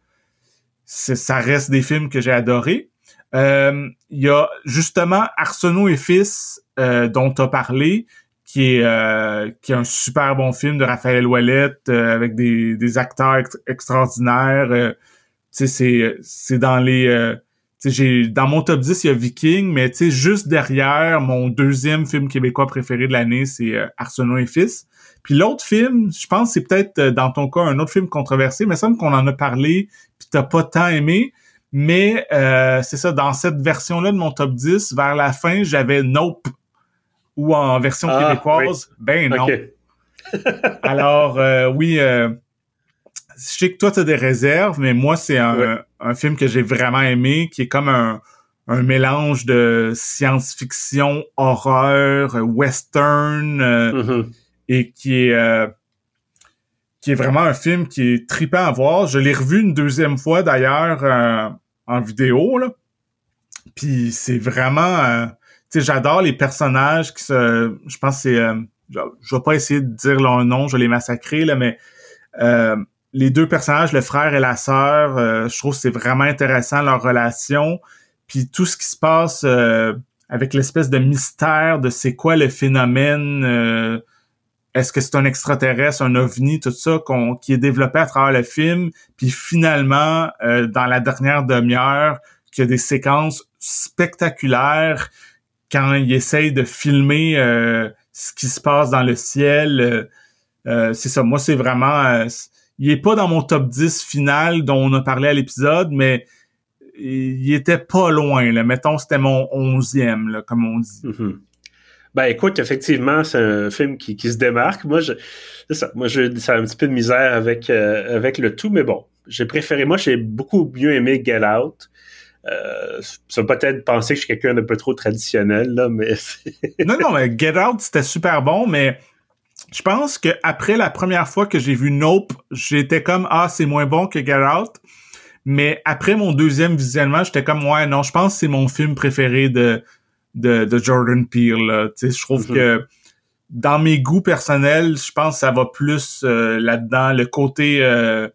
ça reste des films que j'ai adorés. Euh, il y a justement Arsenault et Fils euh, dont tu as parlé, qui est euh, qui est un super bon film de Raphaël Ouellette avec des, des acteurs extraordinaires. tu sais, c'est dans les j'ai dans mon top 10 il y a Viking mais tu sais juste derrière mon deuxième film québécois préféré de l'année c'est Arsenault et fils puis l'autre film je pense c'est peut-être dans ton cas un autre film controversé mais ça semble qu'on en a parlé puis t'as pas tant aimé mais euh, c'est ça, dans cette version-là de mon top 10, vers la fin, j'avais Nope. Ou en version ah, québécoise, ben non. [laughs] Alors, euh, oui, euh, je sais que toi, tu as des réserves, mais moi, c'est un, film que j'ai vraiment aimé, qui est comme un, mélange de science-fiction, horreur, western, mm-hmm. Et qui est qui est vraiment un film qui est tripant à voir. Je l'ai revu une deuxième fois d'ailleurs en vidéo, là. Puis c'est vraiment... Euh, tu sais, j'adore les personnages qui se... Je pense c'est... Euh, je vais pas essayer de dire leur nom, je vais les massacrer, là, mais... Euh, les deux personnages, le frère et la sœur, je trouve c'est vraiment intéressant leur relation. Puis tout ce qui se passe avec l'espèce de mystère de c'est quoi le phénomène est-ce que c'est un extraterrestre, un ovni, tout ça qui est développé à travers le film, puis finalement euh, dans la dernière demi-heure, qu'il y a des séquences spectaculaires quand il essaye de filmer euh, ce qui se passe dans le ciel. Euh, c'est ça, moi c'est vraiment, il est pas dans mon top 10 final dont on a parlé à l'épisode, mais il était pas loin. Là. Mettons, c'était mon onzième, là, comme on dit. Mm-hmm. Ben écoute, effectivement, c'est un film qui, qui se démarque. Moi, je, c'est ça. Moi, j'ai un petit peu de misère avec euh, avec le tout, mais bon, j'ai préféré. Moi, j'ai beaucoup mieux aimé Get Out. Euh, ça peut peut-être penser que je suis quelqu'un d'un peu trop traditionnel là, mais [laughs] non, non, mais Get Out c'était super bon, mais je pense que après la première fois que j'ai vu Nope, j'étais comme ah c'est moins bon que Get Out. Mais après mon deuxième visionnement, j'étais comme ouais non, je pense que c'est mon film préféré de de, Jordan Peele. Je trouve mhm. que dans mes goûts personnels, je pense que ça va plus euh, là-dedans. Le côté euh,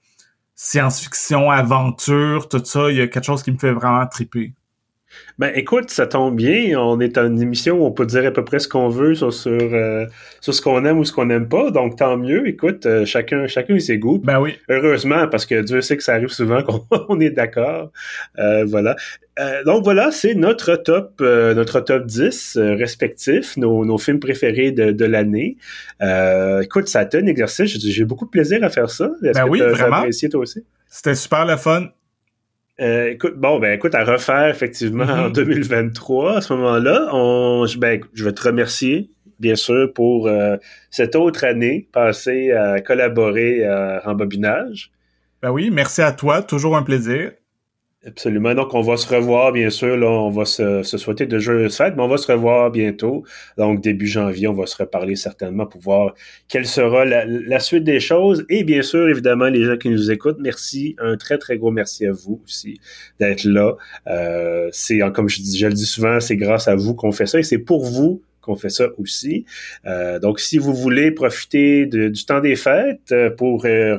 science-fiction, aventure, tout ça, il y a quelque chose qui me fait vraiment triper. Ben écoute, ça tombe bien. On est en une émission où on peut dire à peu près ce qu'on veut sur, sur, euh, sur ce qu'on aime ou ce qu'on n'aime pas. Donc tant mieux. Écoute, euh, chacun chacun a ses goûts. Ben oui. Heureusement, parce que Dieu sait que ça arrive souvent qu'on [laughs] est d'accord. Euh, voilà. donc voilà, c'est notre top notre top 10 respectif, nos, nos films préférés de, de l'année. écoute, ça a été un exercice. J'ai beaucoup de plaisir à faire ça. Est-ce ben que oui, vraiment. apprécié toi aussi? C'était super le fun. Euh, écoute, bon, ben écoute, à refaire effectivement en 2023, mm-hmm. à ce moment-là, on, ben, je vais te remercier, bien sûr, pour euh, cette autre année passée à collaborer à Rembobinage. Ben oui, merci à toi, toujours un plaisir. Absolument. Donc, on va se revoir, bien sûr. Là, on va se, souhaiter de joyeuses fêtes, mais on va se revoir bientôt. Donc, début janvier, on va se reparler certainement pour voir quelle sera la, suite des choses. Et bien sûr, évidemment, les gens qui nous écoutent, merci. Un très, très gros merci à vous aussi d'être là. Euh, c'est, comme je, je le dis souvent, c'est grâce à vous qu'on fait ça et c'est pour vous qu'on fait ça aussi. Euh, donc, si vous voulez profiter du temps des fêtes euh, pour euh,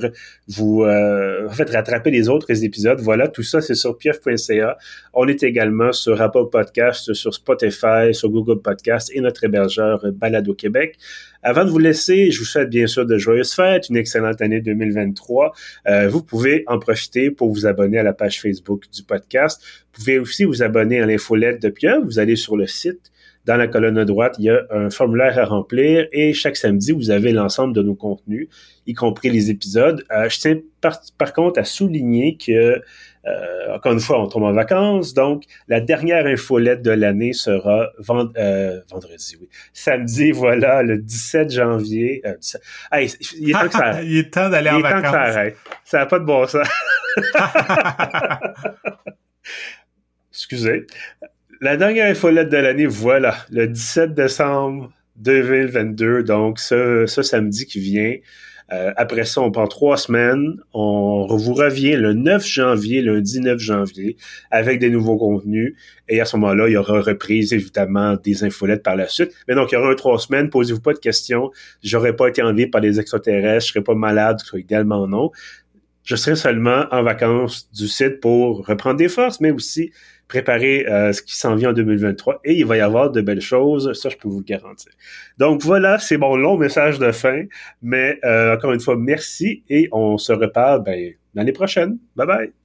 vous rattraper les autres épisodes, voilà, tout ça, c'est sur pief.ca. On est également sur Apple Podcast, sur Spotify, sur Google Podcast et notre hébergeur Balado Québec. Avant de vous laisser, je vous souhaite bien sûr de joyeuses fêtes, une excellente année 2023. Euh, vous pouvez en profiter pour vous abonner à la page Facebook du podcast. Vous pouvez aussi vous abonner à l'infolette de Pierre. Vous allez sur le site. Dans la colonne à droite, il y a un formulaire à remplir et chaque samedi, vous avez l'ensemble de nos contenus, y compris les épisodes. Euh, je tiens par, contre à souligner que euh, encore une fois, on tombe en vacances, donc la dernière infolette de l'année sera euh, vendredi, oui. Samedi, voilà, le 17 janvier. Il est temps que ça [laughs] il est temps d'aller en vacances. ça Ça n'a pas de bon sens. [laughs] Excusez. La dernière infolette de l'année, voilà, le 17 décembre 2022, donc ce, ce samedi qui vient. Euh, après ça, on prend trois semaines. On vous revient le 9 janvier, lundi 9 janvier, avec des nouveaux contenus. Et à ce moment-là, il y aura reprise, évidemment, des infolettes par la suite. Mais donc, il y aura un trois semaines. Posez-vous pas de questions. J'aurais pas été enlevé par les extraterrestres. Je serais pas malade, soit idéalement non. Je serai seulement en vacances du site pour reprendre des forces, mais aussi préparer euh, ce qui s'en vient en 2023 et il va y avoir de belles choses, ça je peux vous le garantir. Donc voilà, c'est mon long message de fin, mais euh, encore une fois, merci et on se reparle ben, l'année prochaine. Bye bye!